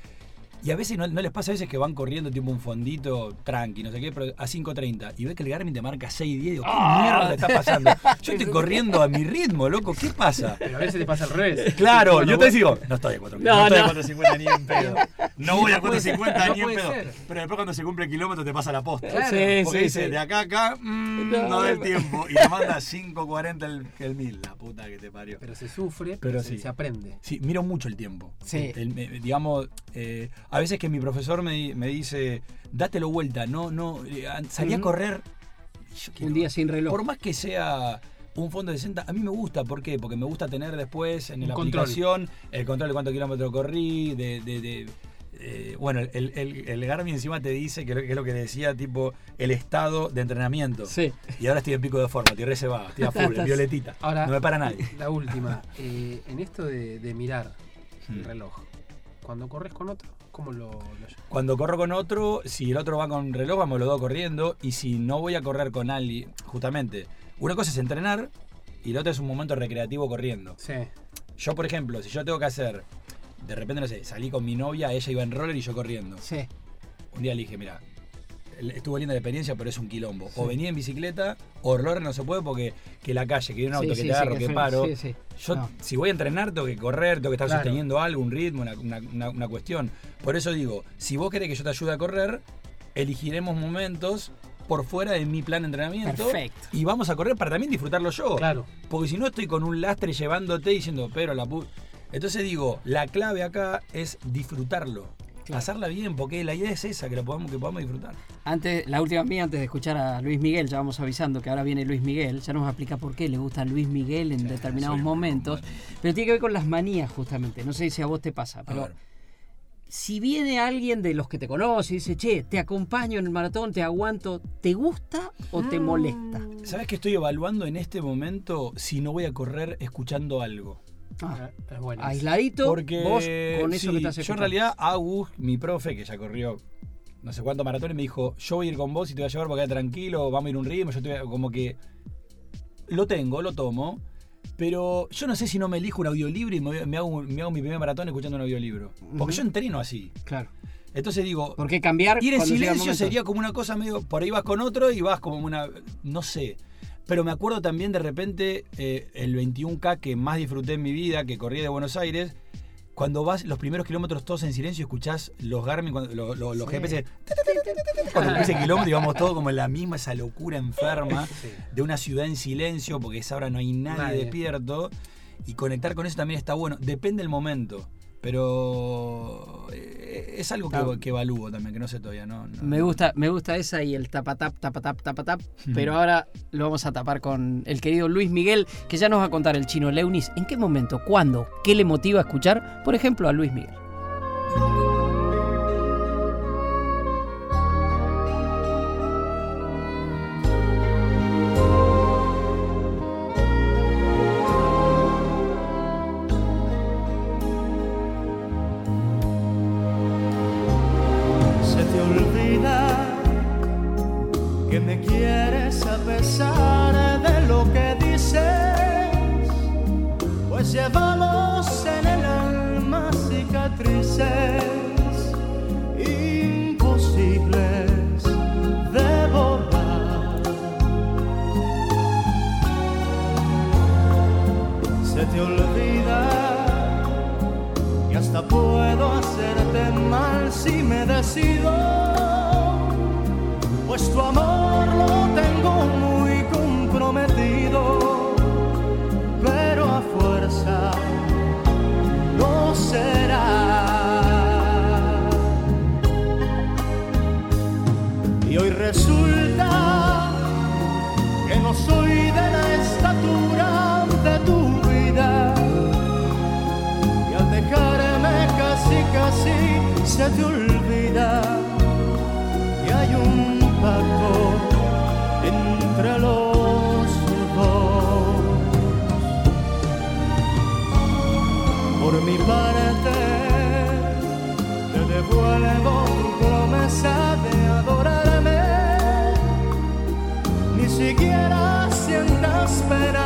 y a veces no, no les pasa a veces que van corriendo tipo un fondito tranqui, no sé qué, pero a 5.30 y ves que el Garmin te marca 6.10 y digo, ¿qué ¡Ah! mierda te está pasando? [LAUGHS] Yo estoy corriendo a mi ritmo, loco, ¿qué pasa? Pero a veces te pasa al revés. [LAUGHS] Claro, yo te digo, no estoy a 4 No, no, estoy no. a 450 ni en [LAUGHS] pedo. No voy a No puede ser, 450 no ni en pedo. ser. Pero después cuando se cumple el kilómetro te pasa la posta. Claro, Sí, Porque sí, dice, sí. de acá a acá, mm, No, no. tiempo. Y te manda 5.40 el, el 1000. La puta que te parió. Pero se sufre, Pero pero se, sí. se aprende. Sí, miro mucho el tiempo. Sí. El- digamos, eh, a veces que mi profesor me, me dice, dátelo vuelta, no, no, eh, salí a correr. quiero- Un día sin reloj. Por más que sea un fondo de 60, a mí me gusta. ¿Por qué? Porque me gusta tener después en Un la control. aplicación el control de cuántos kilómetros corrí, de... de- de- eh, bueno, el, el, el Garmin encima te dice que, es lo que decía, tipo, el estado de entrenamiento. Sí. Y ahora estoy en pico de forma, estoy reservado, estoy a full, [LAUGHS] en violetita. Ahora, no me para nadie. La última. eh, en esto de, de mirar el reloj, cuando corres con otro, ¿Cómo lo, lo- Cuando corro con otro, si el otro va con reloj, vamos los dos corriendo. Y si no voy a correr con alguien, justamente, una cosa es entrenar y la otra es un momento recreativo corriendo. Sí. Yo, por ejemplo, si yo tengo que hacer, de repente, no sé, salí con mi novia, ella iba en roller y yo corriendo. Sí. Un día le dije, mira, estuvo linda la experiencia, pero es un quilombo. O venía en bicicleta, o roller no se puede porque que la calle, que hay un auto Sí, que sí, te agarro, que paro. sí, sí. Yo, No. si voy a entrenar, tengo que correr, tengo que estar Claro. sosteniendo algo, un ritmo, una, una- una- una cuestión. Por eso digo, si vos querés que yo te ayude a correr, elegiremos momentos por fuera de mi plan de entrenamiento. Perfecto. Y vamos a correr para también disfrutarlo yo. Claro. Porque si no estoy con un lastre llevándote diciendo, pero la pu... Entonces digo, la clave acá es disfrutarlo. Claro. Pasarla bien, porque la idea es esa, que lo podamos, que podamos disfrutar. Antes, la última mía, antes de escuchar a Luis Miguel, ya vamos avisando que ahora viene Luis Miguel, ya nos va a explicar por qué le gusta Luis Miguel en determinados momentos, pero tiene que ver con las manías justamente, no sé si a vos te pasa, A pero si viene alguien de los que te conoce y dice, che, te acompaño en el maratón, te aguanto, ¿te gusta o te molesta? ¿Sabes que estoy evaluando en este momento si no voy a correr escuchando algo? Ah, Es bueno. aisladito, Porque vos con eso sí, que estás yo en realidad, Agus, mi profe, que ya corrió no sé cuántos maratones, me dijo, yo voy a ir con vos y te voy a llevar porque quedate tranquilo, vamos a ir a un ritmo, yo te voy a-". como que lo tengo, lo tomo, pero yo no sé si no me elijo un audiolibro y me, hago, me hago mi primer maratón escuchando un audiolibro. Porque yo entreno así. Claro. Entonces digo, ¿Por qué cambiar? Ir en silencio sería como una cosa medio. Por ahí vas con otro y vas como una. No sé. Pero me acuerdo también de repente eh, el 21K que más disfruté en mi vida, que corrí de Buenos Aires. Cuando vas los primeros kilómetros todos en silencio y escuchás los Garmin, cuando- lo- lo- los Sí. GPS. Cuando empieza el kilómetro y vamos todos como en la misma, esa locura enferma [LAUGHS] Sí. de una ciudad en silencio, porque a esa hora no hay nadie, Nadie. despierto. Y conectar con eso también está bueno. Depende del momento. Pero eh, es algo que, que evalúo también, que no sé todavía. No, no- Me gusta, me gusta esa y el tapatap, tapatap, tapatap. Pero ahora lo vamos a tapar con el querido Luis Miguel, que ya nos va a contar el chino Leunis. ¿En qué momento? ¿Cuándo? ¿Qué le motiva a escuchar, por ejemplo, a Luis Miguel? De adorarme ni siquiera sientas pena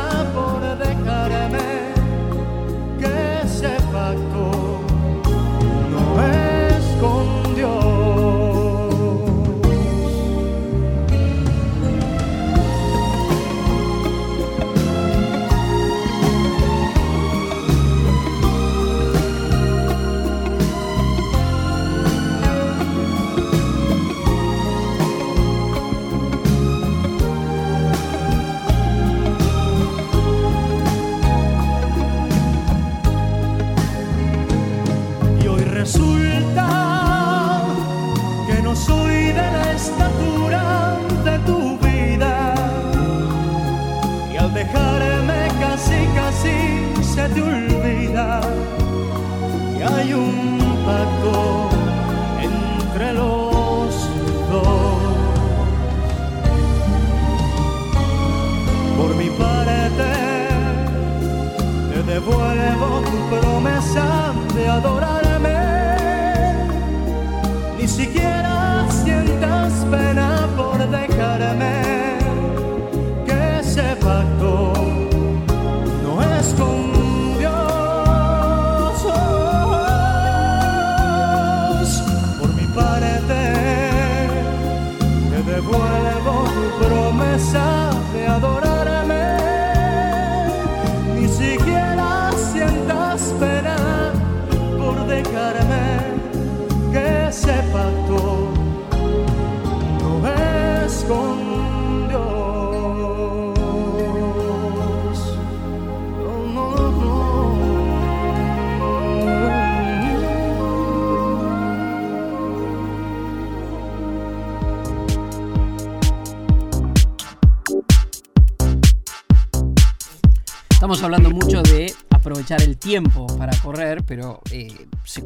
Estamos hablando mucho de aprovechar el tiempo para correr, pero eh, se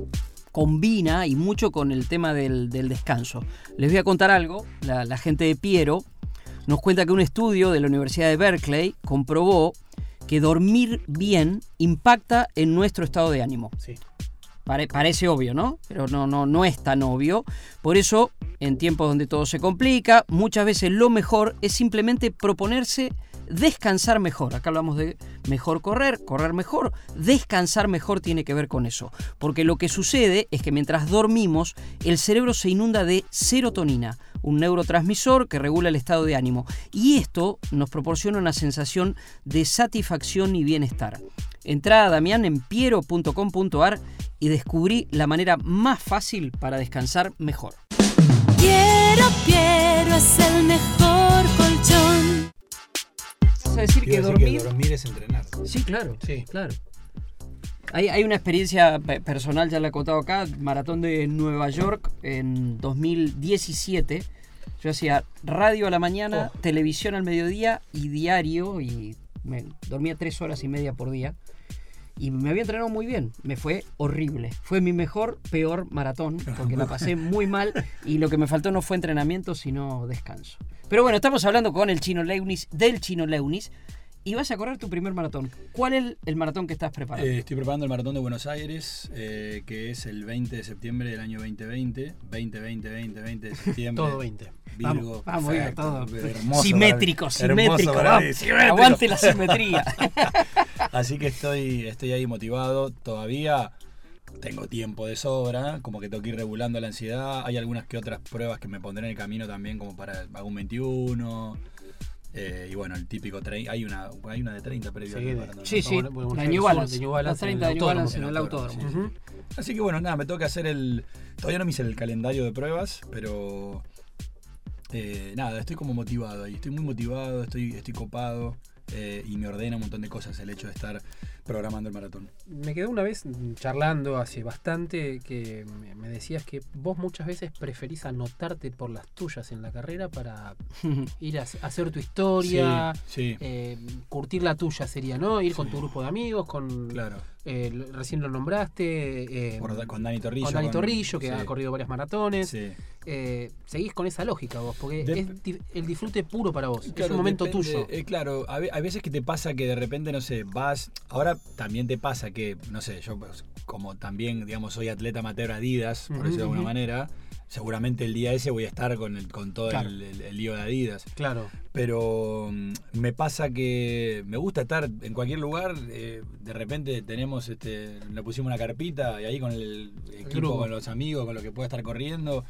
combina y mucho con el tema del, del descanso. Les voy a contar algo. La, la gente de Piero nos cuenta que un estudio de la Universidad de Berkeley comprobó que dormir bien impacta en nuestro estado de ánimo. Sí. Pare- parece obvio, ¿no? Pero no, no, no es tan obvio. Por eso, en tiempos donde todo se complica, muchas veces lo mejor es simplemente proponerse descansar mejor. Acá hablamos de mejor correr, correr mejor. Descansar mejor tiene que ver con eso. Porque lo que sucede es que mientras dormimos, el cerebro se inunda de serotonina, un neurotransmisor que regula el estado de ánimo. Y esto nos proporciona una sensación de satisfacción y bienestar. Entrá a Damián en piero.com.ar y descubrí la manera más fácil para descansar mejor. Quiero, quiero es el mejor. ¿Vas a decir que decir dormir? que dormir es entrenar. Sí, claro. Sí. claro. Hay, hay una experiencia pe- personal, ya la he contado acá, maratón de Nueva York en 2017. Yo hacía radio a la mañana, Oh. televisión al mediodía y diario, y me dormía tres horas y media por día. Y me había entrenado muy bien, me fue horrible. Fue mi mejor, peor maratón, porque la pasé muy mal [LAUGHS] y lo que me faltó no fue entrenamiento, sino descanso. Pero bueno, estamos hablando con el chino Leunis, del chino Leunis, y vas a correr tu primer maratón. ¿Cuál es el maratón que estás preparando? Eh, estoy preparando el maratón de Buenos Aires, eh, que es el 20 de septiembre del año 2020. 20, 20, 20, 20 de septiembre. [LAUGHS] Todo 20. Virgo. Vamos, vamos, todo. hermoso simétrico, para mí. Hermoso simétrico, para vamos. simétrico. Aguante la simetría. [LAUGHS] Así que estoy, estoy ahí motivado. Todavía tengo tiempo de sobra, como que tengo que ir regulando la ansiedad. Hay algunas que otras pruebas que me pondré en el camino también, como para un 21. Eh, y bueno, el típico hay una hay una de 30 previo Sí, de- Sí, sí, la New Balance. La Balance 30 de New Balance en el autódromo. Sí, sí. Así que bueno, nada, me toca hacer el. Todavía no me hice el calendario de pruebas, pero. eh, nada, estoy como motivado ahí. Estoy muy motivado, estoy, estoy copado. eh, y me ordena un montón de cosas el hecho de estar programando el maratón. Me quedó una vez charlando hace bastante que me- decías que vos muchas veces preferís anotarte por las tuyas en la carrera para [LAUGHS] ir a hacer tu historia, Sí, sí, eh, curtir la tuya sería, ¿no? Ir con tu grupo de amigos, con claro. eh, recién lo nombraste, eh, Por- con Dani Torrillo. con Dani Torrillo, que ha corrido varias maratones. Sí. Seguís con esa lógica vos, porque es di- el disfrute puro para vos, es un momento depende, tuyo. claro, a hay veces que te pasa que de repente, no sé, vas. Ahora también te pasa que, no sé, yo pues, como también, digamos, soy atleta amateur Adidas, por Ujú, decirlo de alguna manera, seguramente el día ese voy a estar con, el, con todo Claro. el, el- el lío de Adidas. Claro. Pero mm, me pasa que me gusta estar en cualquier lugar. eh, de repente tenemos, este, le pusimos una carpita y ahí con el equipo, con los amigos, con lo que pueda estar corriendo.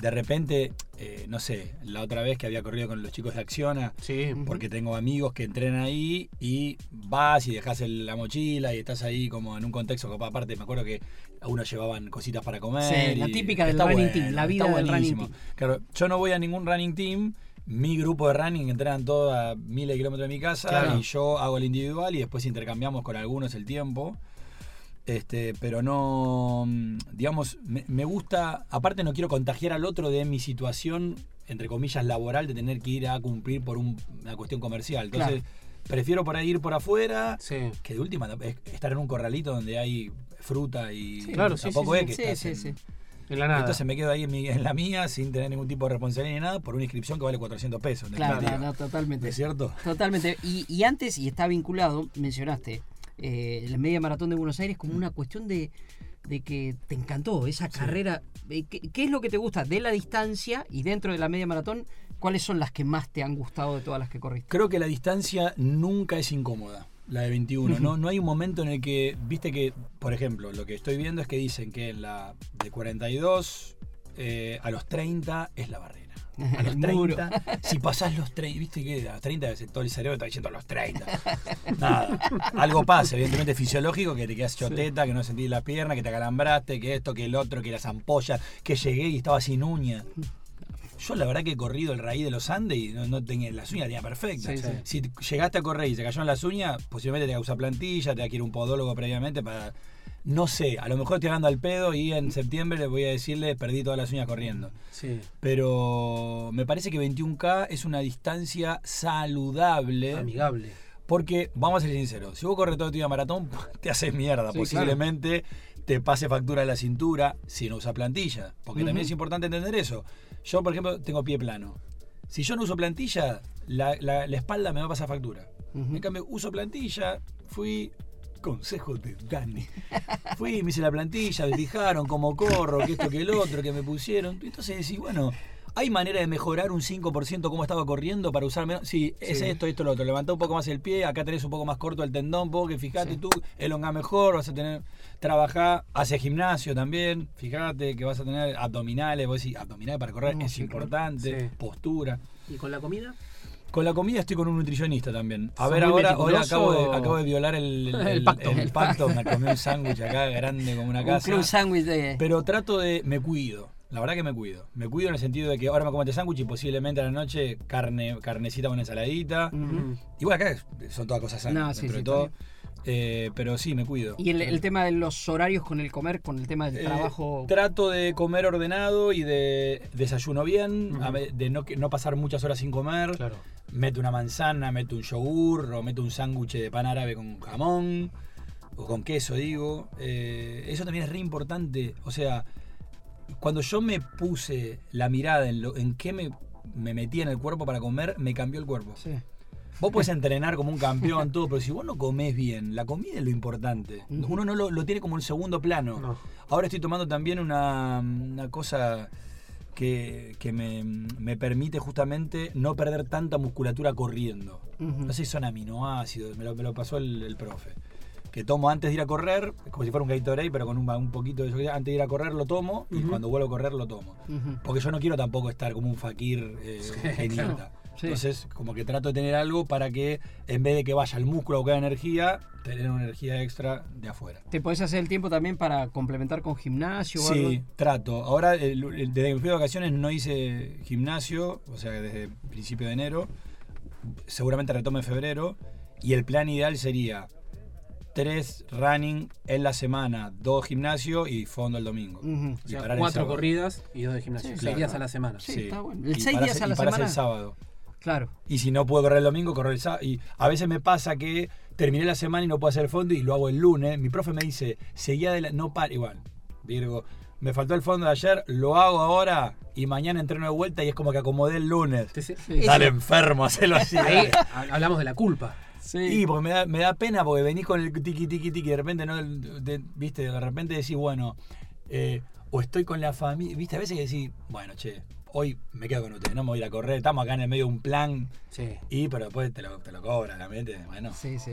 De repente, eh, no sé, la otra vez que había corrido con los chicos de Acciona, Sí. porque tengo amigos que entrenan ahí y vas y dejas el- la mochila y estás ahí como en un contexto que aparte me acuerdo que algunos llevaban cositas para comer. Sí, la típica del running team, la vida del running team. Claro, yo no voy a ningún running team. Mi grupo de running entrenan todos a miles de kilómetros de mi casa Claro. y yo hago el individual y después intercambiamos con algunos el tiempo. Este, pero no, mm, digamos, me, me gusta, aparte no quiero contagiar al otro de mi situación, entre comillas, laboral, de tener que ir a cumplir por un- una cuestión comercial. Entonces, prefiero por ahí ir por afuera, Sí. que de última es estar en un corralito donde hay fruta y Sí, claro, tampoco sí, es que sí, estás sí, en- sí. En la nada. entonces me quedo ahí en, mi- en la mía sin tener ningún tipo de responsabilidad ni nada por una inscripción que vale 400 pesos. Claro, no, no, totalmente. ¿Es cierto? Totalmente. Y, y antes, y está vinculado, mencionaste eh, la media maratón de Buenos Aires como una cuestión de, de que te encantó esa carrera. Eh, ¿Qué, qué es lo que te gusta de la distancia y dentro de la media maratón? ¿Cuáles son las que más te han gustado de todas las que corriste? Creo que la distancia nunca es incómoda, la de 21. ¿no? no hay un momento en el que, viste que, por ejemplo, lo que estoy viendo es que dicen que en la de 42 eh, a los 30 es la barrera. [LAUGHS] A los El muro. 30, si pasás los 30, viste que a los 30 a veces todo el cerebro está diciendo a los 30. Nada, algo pasa, evidentemente fisiológico, que te quedas choteta, que no sentís la pierna, que te acalambraste, que esto, que el otro, que las ampollas, que llegué y estaba sin uña. Yo la verdad que he corrido el raíz de los Andes y no, no tenía las uñas, tenía perfectas. Sí, sí. Si llegaste a correr y se cayó en las uñas, posiblemente te va a usar plantilla, te va a ir un podólogo previamente para. No sé, a lo mejor estoy hablando al pedo y en septiembre le voy a decirle perdí todas las uñas corriendo. Sí. Pero me parece que 21K es una distancia saludable Amigable. Porque, vamos a ser sinceros, si vos corres todo el día maratón, [LAUGHS] te haces mierda. Sí, Posiblemente te pase factura en la cintura si no usas plantilla. Porque también es importante entender eso. Yo, por ejemplo, tengo pie plano. Si yo no uso plantilla, la, la- la espalda me va a pasar factura. En cambio, uso plantilla, fui. Consejo de Dani. Fui, me hice la plantilla, me fijaron cómo corro, que esto, que el otro, que me pusieron. Entonces decís, bueno, ¿hay manera de mejorar un 5% cómo estaba corriendo para usar menos? Sí, es Sí. esto, esto, lo otro. Levantá un poco más el pie, acá tenés un poco más corto el tendón, vos que fijate tú, elonga mejor, vas a tener. Trabajá, hace gimnasio también, fíjate que vas a tener abdominales, vos decís, abdominales para correr No, es sí, importante, Sí. postura. ¿Y con la comida? Con la comida estoy con un nutricionista también. A ¿Sos ver, ahora, meticuloso acabo de, acabo de violar el, el- [LAUGHS] El el- pacto. el El pacto. Me comí un sándwich acá grande como una Un casa. club sándwich de. Pero trato de. Me cuido. La verdad que me cuido. Me cuido en el sentido de que ahora me como este sándwich y posiblemente a la noche carne, carnecita con ensaladita. Ujú. Igual acá son todas cosas sanas. No, sí, dentro sí, de todo. está Eh, pero sí, me cuido. Y el, el tema de los horarios con el comer, con el tema del Eh, trabajo. trato de comer ordenado y de desayuno bien, de no, no pasar muchas horas sin comer. Claro. Meto una manzana, meto un yogur o meto un sándwich de pan árabe con jamón o con queso, digo. Eh, eso también es re importante. O sea, cuando yo me puse la mirada en, lo, en qué me, me metía en el cuerpo para comer, me cambió el cuerpo. Sí. Vos podés entrenar como un campeón, todo, pero si vos no comés bien, la comida es lo importante. Uno no lo, lo tiene como un segundo plano. No. Ahora estoy tomando también una, una cosa que, que me, me permite justamente no perder tanta musculatura corriendo. Ujú. No sé si son aminoácidos, me lo, me lo pasó el, el profe. Que tomo antes de ir a correr, como si fuera un Gatorade, pero con un, un poquito de eso. Antes de ir a correr lo tomo y cuando vuelvo a correr lo tomo. Porque yo no quiero tampoco estar como un fakir eh, genieta. Sí. Entonces, como que trato de tener algo para que en vez de que vaya al músculo a buscar energía, tener una energía extra de afuera. ¿Te podés hacer el tiempo también para complementar con gimnasio o Sí, algo? trato. Ahora, el- el- desde que fui de vacaciones no hice gimnasio, o sea, desde principio de enero. Seguramente retome en febrero. Y el plan ideal sería tres running en la semana, dos gimnasio y fondo el domingo. Ujú. O Y sea, el cuatro corridas y dos de gimnasio. Sí, Seis claro. días a la semana. Sí, está bueno. El Y seis días a la y semana. el sábado. Claro. Y si no puedo correr el domingo, correr el sábado. Y a veces me pasa que terminé la semana y no puedo hacer el fondo y lo hago el lunes. Mi profe me dice, seguía de la... No para. Igual, Virgo, me faltó el fondo de ayer, lo hago ahora y mañana entreno de vuelta y es como que acomodé el lunes. Sí. Dale enfermo, hacelo así. Ahí hablamos de la culpa. Y porque me da, me da pena porque venís con el tiki tiki tiki y de repente no de- viste, de repente decís, bueno, eh, o estoy con la familia, viste, a veces que decís, bueno, che, hoy me quedo con ustedes, no me voy a ir a correr, estamos acá en el medio de un plan Sí. y pero después te lo, te lo realmente, bueno. Sí, sí.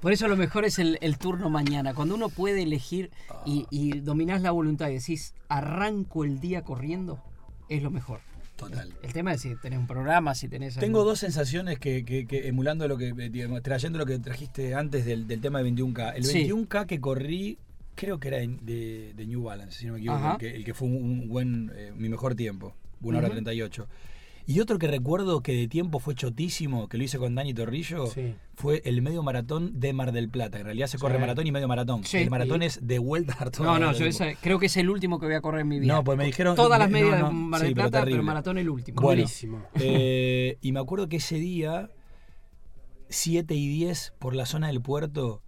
Por eso lo mejor es el, el turno mañana. Cuando uno puede elegir y, y dominás la voluntad y decís, arranco el día corriendo, es lo mejor. Total. El tema es si tenés un programa, si tenés... Tengo algo- dos sensaciones que, que- que emulando lo que, eh, digamos, trayendo lo que trajiste antes del, del tema de 21K. El Sí. 21K que corrí, creo que era de, de- New Balance, si no me equivoco, el que, el que fue un, un buen, eh, mi mejor tiempo, 1 hora Ujú. 38. Y otro que recuerdo que de tiempo fue chotísimo, que lo hice con Dani Torrillo, Sí. fue el medio maratón de Mar del Plata. En realidad se corre Sí. maratón y medio maratón. Sí. El maratón Y- es de vuelta a No, no, yo creo que es el último que voy a correr en mi vida. No, pues me dijeron- Todas las medias no, de Mar del pero Plata, pero, terrible. maratón el último. Bueno, Buenísimo. Eh, y me acuerdo que ese día, 7 y 10, por la zona del puerto,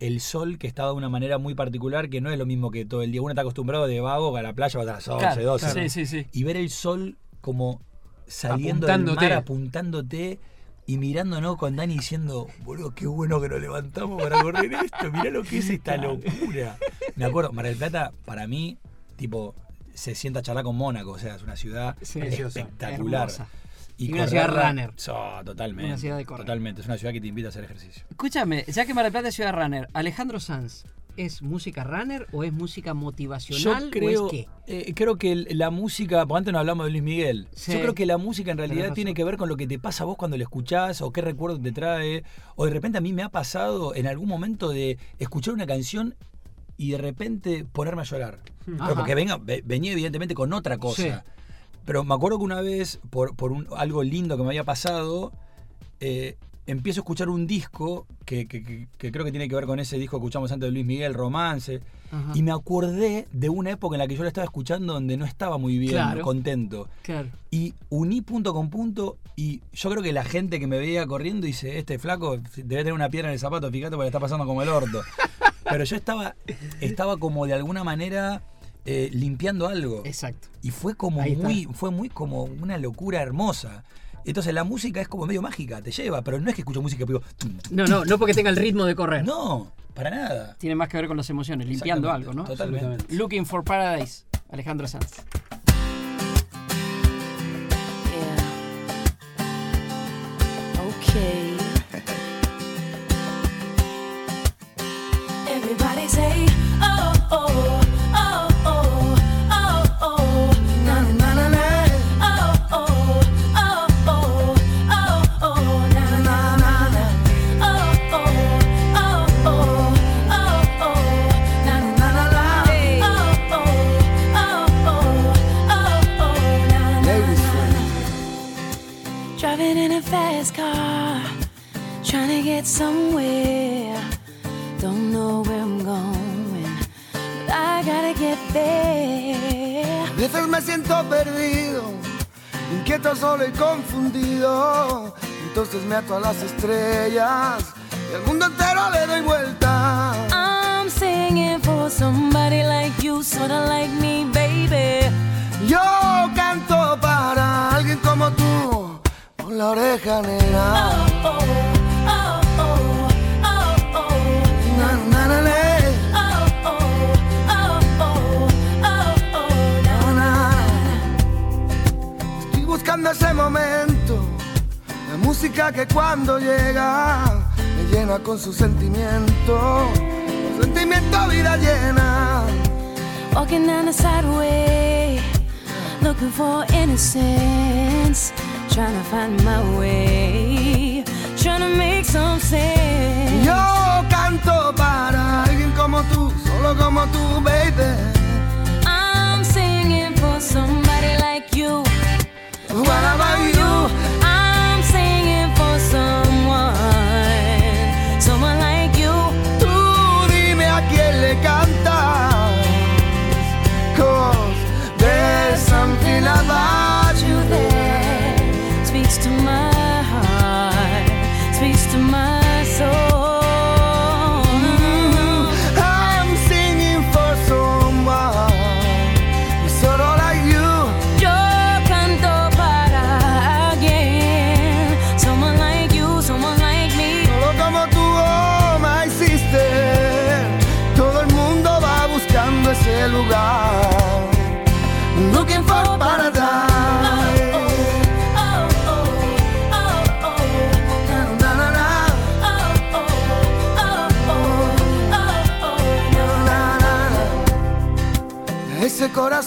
el sol que estaba de una manera muy particular, que no es lo mismo que todo el día. Uno está acostumbrado de vago a la playa hasta las 11, Claro, 12. claro. ¿no? Sí, sí, sí. Y ver el sol como saliendo del mar, apuntándote y mirándonos con Dani diciendo, boludo, qué bueno que nos levantamos para correr esto, mirá lo que es esta locura. Me acuerdo, Mar del Plata, para mí, tipo, se sienta a charlar con Mónaco, o sea, es una ciudad Sí. Espectacular. Hermosa. Y, Y una ciudad runner. Totalmente. Una ciudad de correr. Totalmente. Es una ciudad que te invita a hacer ejercicio. Escúchame, ya que Mar del Plata es ciudad runner, Alejandro Sanz, ¿es música runner o es música motivacional Yo creo, o es qué? eh, creo que la música, porque antes no hablamos de Luis Miguel, Sí. yo creo que la música en realidad tiene que ver con lo que te pasa a vos cuando la escuchás o qué recuerdo te trae. O de repente a mí me ha pasado en algún momento de escuchar una canción y de repente ponerme a llorar. Pero Ajá. porque venga, ve- venía evidentemente con otra cosa. Sí. Pero me acuerdo que una vez, por, por un- algo lindo que me había pasado, eh, empiezo a escuchar un disco que, que- que- que creo que tiene que ver con ese disco que escuchamos antes de Luis Miguel, Romance. Ajá. Y me acordé de una época en la que yo la estaba escuchando donde no estaba muy bien, Claro. contento. Claro. Y uní punto con punto y yo creo que la gente que me veía corriendo dice, este flaco debe tener una piedra en el zapato, fíjate porque le está pasando como el orto. [LAUGHS] Pero yo estaba, estaba como de alguna manera eh, limpiando algo. Exacto. Y fue como Ahí está. muy, fue muy como una locura hermosa. Entonces la música es como medio mágica, te lleva, pero no es que escucho música y digo. No, no, no porque tenga el ritmo de correr. no, para nada. Tiene más que ver con las emociones, limpiando algo, ¿no? Totalmente. Looking for Paradise, Alejandro Sanz. Yeah. Okay. [LAUGHS] Everybody say, get somewhere. Don't know where I'm going, but I gotta get there. A veces me siento perdido, inquieto, solo y confundido. Entonces me ato a las estrellas y al mundo entero le doy vuelta. I'm singing for somebody like you, sorta like me, baby. Yo canto para alguien como tú, por la oreja negra. Oh, oh, Buscando ese momento, la música que cuando llega me llena con su sentimiento. Con sentimiento vida llena. Walking down the sideway, looking for innocence, trying to find my way, trying to make some sense. Yo canto para alguien como tú, solo como tú, baby. I'm singing for somebody like you. What about you?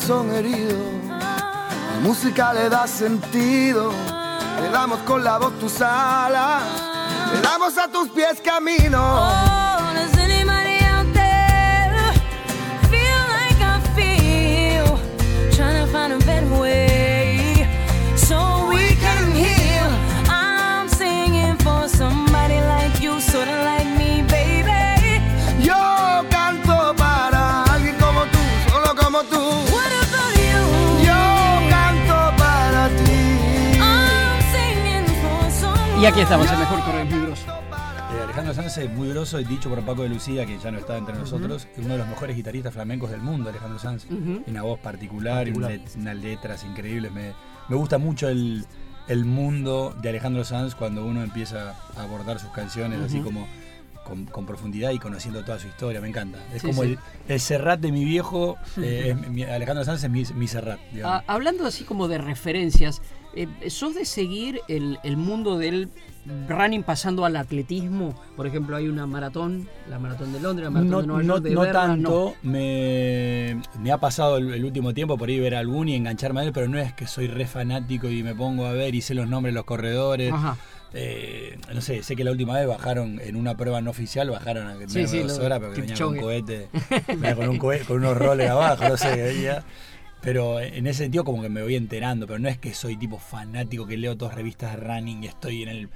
Corazón herido, la música le da sentido. Le damos con la voz tus alas, le damos a tus pies camino. Y aquí estamos, el mejor correr es muy grosso. Eh, Alejandro Sanz es muy groso, dicho por Paco de Lucía, que ya no está entre nosotros, es uno de los mejores guitarristas flamencos del mundo, Alejandro Sanz. Ujú. Una voz particular, y Particular. unas letras increíbles. Me, me gusta mucho el, el mundo de Alejandro Sanz cuando uno empieza a abordar sus canciones así Ujú. como con, con profundidad y conociendo toda su historia. Me encanta. Es Sí, como sí. El, el Serrat de mi viejo. [LAUGHS] eh, es mi- Alejandro Sanz es mi, mi Serrat. digamos. Ah, hablando así como de referencias, eh, ¿sos de seguir el, el mundo del running pasando al atletismo? Por ejemplo, hay una maratón, la maratón de Londres, la maratón No, de Nueva no- York, de no verla, tanto, Me, me ha pasado el, el último tiempo por ahí ver algún y engancharme a él, pero no es que soy re fanático y me pongo a ver y sé los nombres de los corredores. Ajá. Eh, no sé, sé que la última vez bajaron en una prueba no oficial, bajaron a Sí, sí, dos horas porque venía con un Kipchoge. cohete, [LAUGHS] venía con, un cohete, con unos roles abajo, no sé qué veía. Pero en ese sentido como que me voy enterando, pero no es que soy tipo fanático que leo todas revistas de running y estoy en el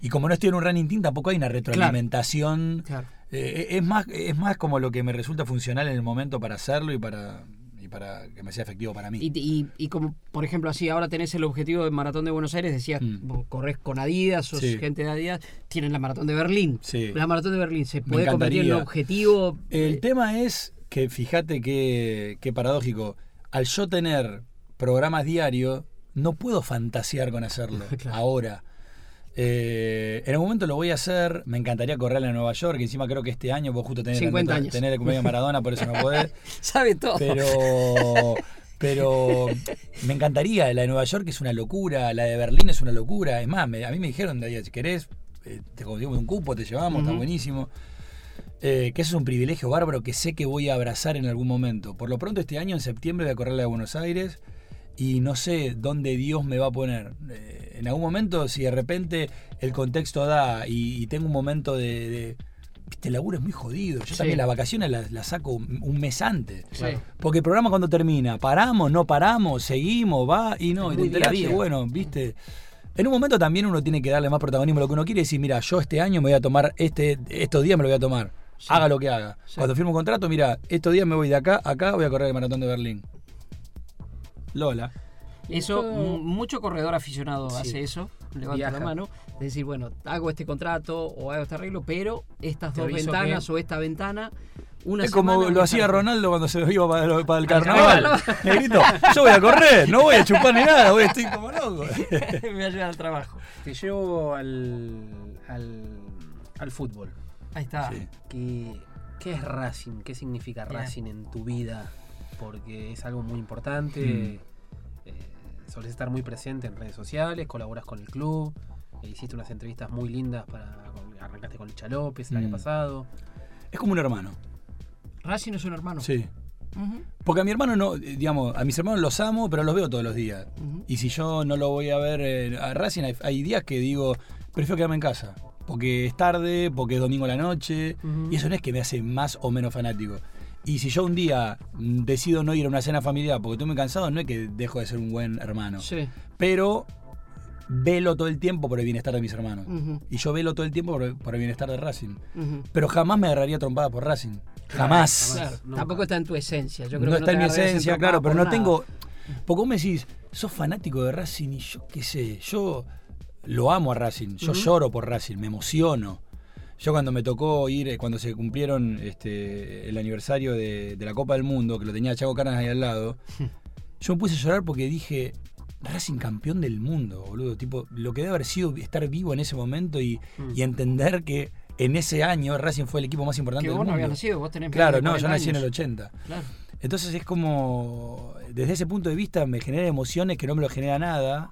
Y como no estoy en un running team, tampoco hay una retroalimentación. Claro. Eh, es, más, es más como lo que me resulta funcional en el momento para hacerlo y para, y para que me sea efectivo para mí. Y, y- y como, por ejemplo, así, ahora tenés el objetivo del Maratón de Buenos Aires, decías, Mm. vos corres con Adidas, sos Sí. gente de Adidas, tienen la Maratón de Berlín. Sí. La Maratón de Berlín se puede convertir en un objetivo. El eh, tema es que fíjate qué, qué paradójico. Al yo tener programas diarios, no puedo fantasear con hacerlo [LAUGHS] Claro. ahora. Eh, en algún momento lo voy a hacer. Me encantaría correr en Nueva York. Encima creo que este año vos justo tenés 50 la, años. tenés el cumpleaños de Maradona, por eso no podés. [LAUGHS] sabe todo. Pero, pero me encantaría. La de Nueva York es una locura. La de Berlín es una locura. Es más, me- a mí me dijeron de ahí, si querés, eh, te conseguimos un cupo, te llevamos, está Ujú. buenísimo. Eh, que eso es un privilegio bárbaro que sé que voy a abrazar en algún momento. Por lo pronto este año, en septiembre, voy a correr la de Buenos Aires y no sé dónde Dios me va a poner. Eh, en algún momento, si de repente el contexto da y, y tengo un momento de... el laburo es muy jodido. Yo Sí. también las vacaciones las, las saco un un mes antes. Sí. Porque el programa cuando termina, paramos, no paramos, seguimos, va y no, Es y te a enterás que, bueno, viste. En un momento también uno tiene que darle más protagonismo a lo que uno quiere y decir, mira, yo este año me voy a tomar, este, estos días me lo voy a tomar. Sí. Haga lo que haga. Sí. Cuando firmo un contrato, mira, estos días me voy de acá a acá, voy a correr el maratón de Berlín. Lola. Eso, mucho corredor aficionado Sí. hace eso, levanta Viaja. la mano, de decir, bueno, hago este contrato o hago este arreglo, pero estas Te dos ventanas que- o esta ventana, una es como lo hacía. Ronaldo cuando se iba para, para el Al carnaval. [LAUGHS] Negrito, yo voy a correr, no voy a chupar ni nada, voy a estoy como loco. [LAUGHS] me ayuda al trabajo. Te llevo al, al, al fútbol. Ahí está. Sí. ¿Qué, qué es Racing? ¿Qué significa. Racing en tu vida? Porque es algo muy importante. Mm. Eh, solés estar muy presente en redes sociales, colaboras con el club. eh, hiciste unas entrevistas muy lindas para. arrancaste con Licha López el año Mm. pasado. Es como un hermano. Racing es un hermano. Sí. Porque a mi hermano no, eh, digamos, a mis hermanos los amo, pero los veo todos los días. Y si yo no lo voy a ver eh, a Racing, hay, hay días que digo, prefiero quedarme en casa. Porque es tarde, porque es domingo a la noche. Y eso no es que me hace más o menos fanático. Y si yo un día mm, decido no ir a una cena familiar porque estoy muy cansado, no es que dejo de ser un buen hermano. Sí. Pero velo todo el tiempo por el bienestar de mis hermanos. Y yo velo todo el tiempo por, por el bienestar de Racing. Pero jamás me agarraría trompada por Racing. Jamás. jamás. Claro, nunca. tampoco está en tu esencia. Yo creo no que está en mi esencia, claro, pero no nada. tengo. Porque vos me decís, sos fanático de Racing y yo qué sé, yo lo amo a Racing, yo lloro por Racing, me emociono. Yo cuando me tocó ir, eh, cuando se cumplieron este, el aniversario de, de la Copa del Mundo, que lo tenía Chaco Canas ahí al lado, [LAUGHS] yo me puse a llorar porque dije, Racing campeón del mundo, boludo. Tipo, lo que debe haber sido estar vivo en ese momento y, Mm. y entender que en ese año Racing fue el equipo más importante Que del vos no mundo. habías nacido, vos tenés Claro, no, yo 40 nací en el años. 80. Claro. Entonces es como, desde ese punto de vista me genera emociones que no me lo genera nada.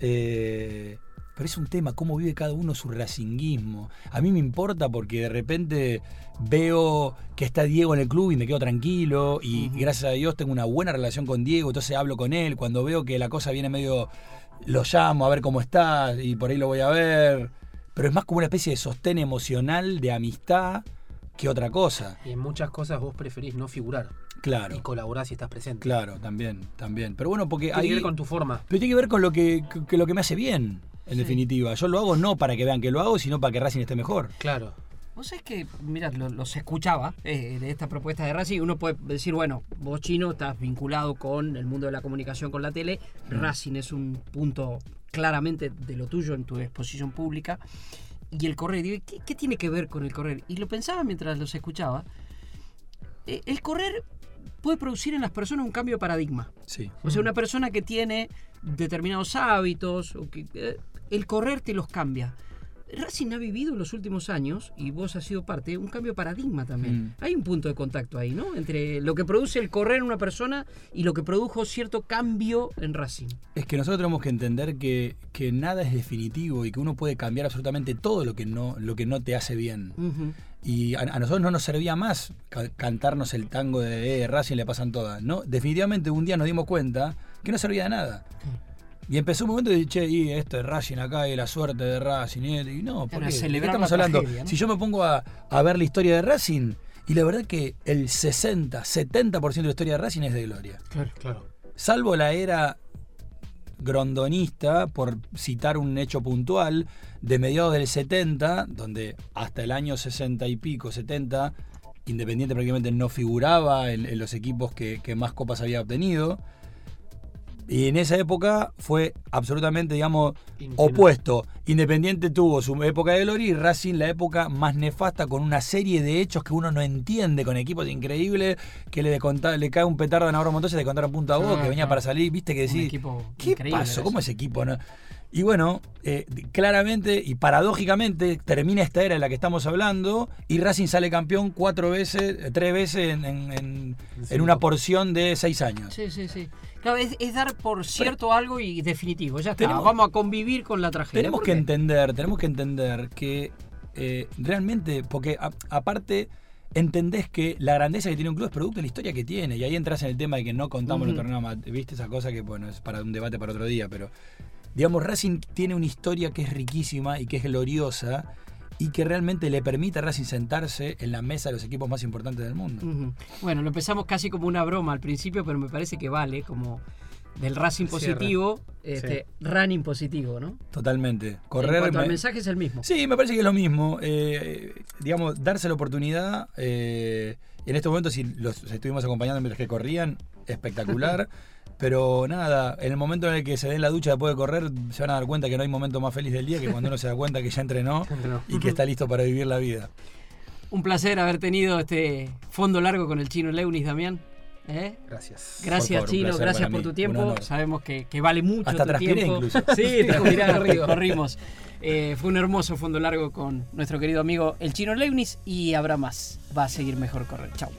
Eh, pero es un tema, cómo vive cada uno su racinguismo. A mí me importa porque de repente veo que está Diego en el club y me quedo tranquilo y gracias a Dios tengo una buena relación con Diego, entonces hablo con él. Cuando veo que la cosa viene medio, lo llamo a ver cómo está y por ahí lo voy a ver. Pero es más como una especie de sostén emocional, de amistad, que otra cosa. Y en muchas cosas vos preferís no figurar. Claro. Y colaborás si estás presente. Claro, también, también. Pero bueno, porque Tiene ahí. que ver con tu forma. Pero tiene que ver con lo que, que lo que me hace bien, en Sí. definitiva. Yo lo hago no para que vean que lo hago, sino para que Racing esté mejor. Claro. Vos sabés que, mira, lo- los escuchaba eh, de esta propuesta de Racing. Uno puede decir, bueno, vos chino estás vinculado con el mundo de la comunicación, con la tele. Mm. Racing es un punto claramente de lo tuyo en tu exposición pública. Y el correr, digo, ¿qué, qué tiene que ver con el correr? Y lo pensaba mientras los escuchaba. Eh, el correr puede producir en las personas un cambio de paradigma. Sí. O sea, una persona que tiene determinados hábitos, o que, eh, el correr te los cambia. Racing ha vivido en los últimos años, y vos has sido parte, un cambio de paradigma también. Mm. Hay un punto de contacto ahí, ¿no? Entre lo que produce el correr en una persona y lo que produjo cierto cambio en Racing. Es que nosotros tenemos que entender que, que nada es definitivo y que uno puede cambiar absolutamente todo lo que no, lo que no te hace bien. Y a, a nosotros no nos servía más ca- cantarnos el tango de eh, Racing le pasan todas. No, definitivamente un día nos dimos cuenta que no servía de nada. Y empezó un momento de che, y esto es Racing acá y la suerte de Racing. Y, y no, ¿por qué? ¿De qué celebrar estamos la hablando? tragedia, ¿no? Si yo me pongo a, a ver la historia de Racing, y la verdad que el 60, 70% de la historia de Racing es de gloria. Claro. Claro. Salvo la era grondonista, por citar un hecho puntual, de mediados del 70, donde hasta el año 60 y pico, 70, Independiente prácticamente no figuraba en, en los equipos que, que más copas había obtenido. Y en esa época fue absolutamente, digamos, opuesto. Independiente tuvo su época de gloria y Racing la época más nefasta con una serie de hechos que uno no entiende, con equipos increíbles, que le, le cae un petardo a Navarro Montoya de contar a punta a Ah, que venía claro. para salir, viste que decís, ¿qué pasó? ¿Cómo ese. ese equipo? no? Y bueno, eh, claramente y paradójicamente termina esta era de la que estamos hablando y Racing sale campeón cuatro veces, eh, tres veces en, en- en- en una porción de seis años. Sí, sí, sí. Claro, es, es dar por cierto algo y definitivo. Ya está. Tenemos- Vamos a convivir con la tragedia. Tenemos ¿Por que entender, tenemos que entender que eh, realmente, porque a- aparte entendés que la grandeza que tiene un club es producto de la historia que tiene, y ahí entras en el tema de que no contamos los Ujú. torneos, ama- viste esa cosa que bueno, es para un debate para otro día, pero digamos, Racing tiene una historia que es riquísima y que es gloriosa y que realmente le permite a Racing sentarse en la mesa de los equipos más importantes del mundo. Bueno, lo empezamos casi como una broma al principio, pero me parece que vale, como del Racing positivo, este, running positivo, ¿no? Totalmente. en Correr al me- mensaje es el mismo. Sí, me parece que es lo mismo. Eh, digamos, darse la oportunidad. eh, en este momento, si los estuvimos acompañando mientras que corrían, espectacular. [LAUGHS] Pero nada, en el momento en el que se den la ducha después de correr, se van a dar cuenta que no hay momento más feliz del día que cuando uno se da cuenta que ya entrenó [LAUGHS] Entrenó. y que está listo para vivir la vida. Un placer haber tenido este fondo largo con el chino Leunis, Damián. ¿Eh? Gracias. Gracias, favor, Chino, gracias por mí, tu tiempo. Sabemos que, que vale mucho Hasta tu transpiré tiempo. incluso. [LAUGHS] Sí, [LAUGHS] transpiraste, corrimos. Eh, fue un hermoso fondo largo con nuestro querido amigo el Chino Leunis y habrá más. Va a seguir mejor correr. Chau.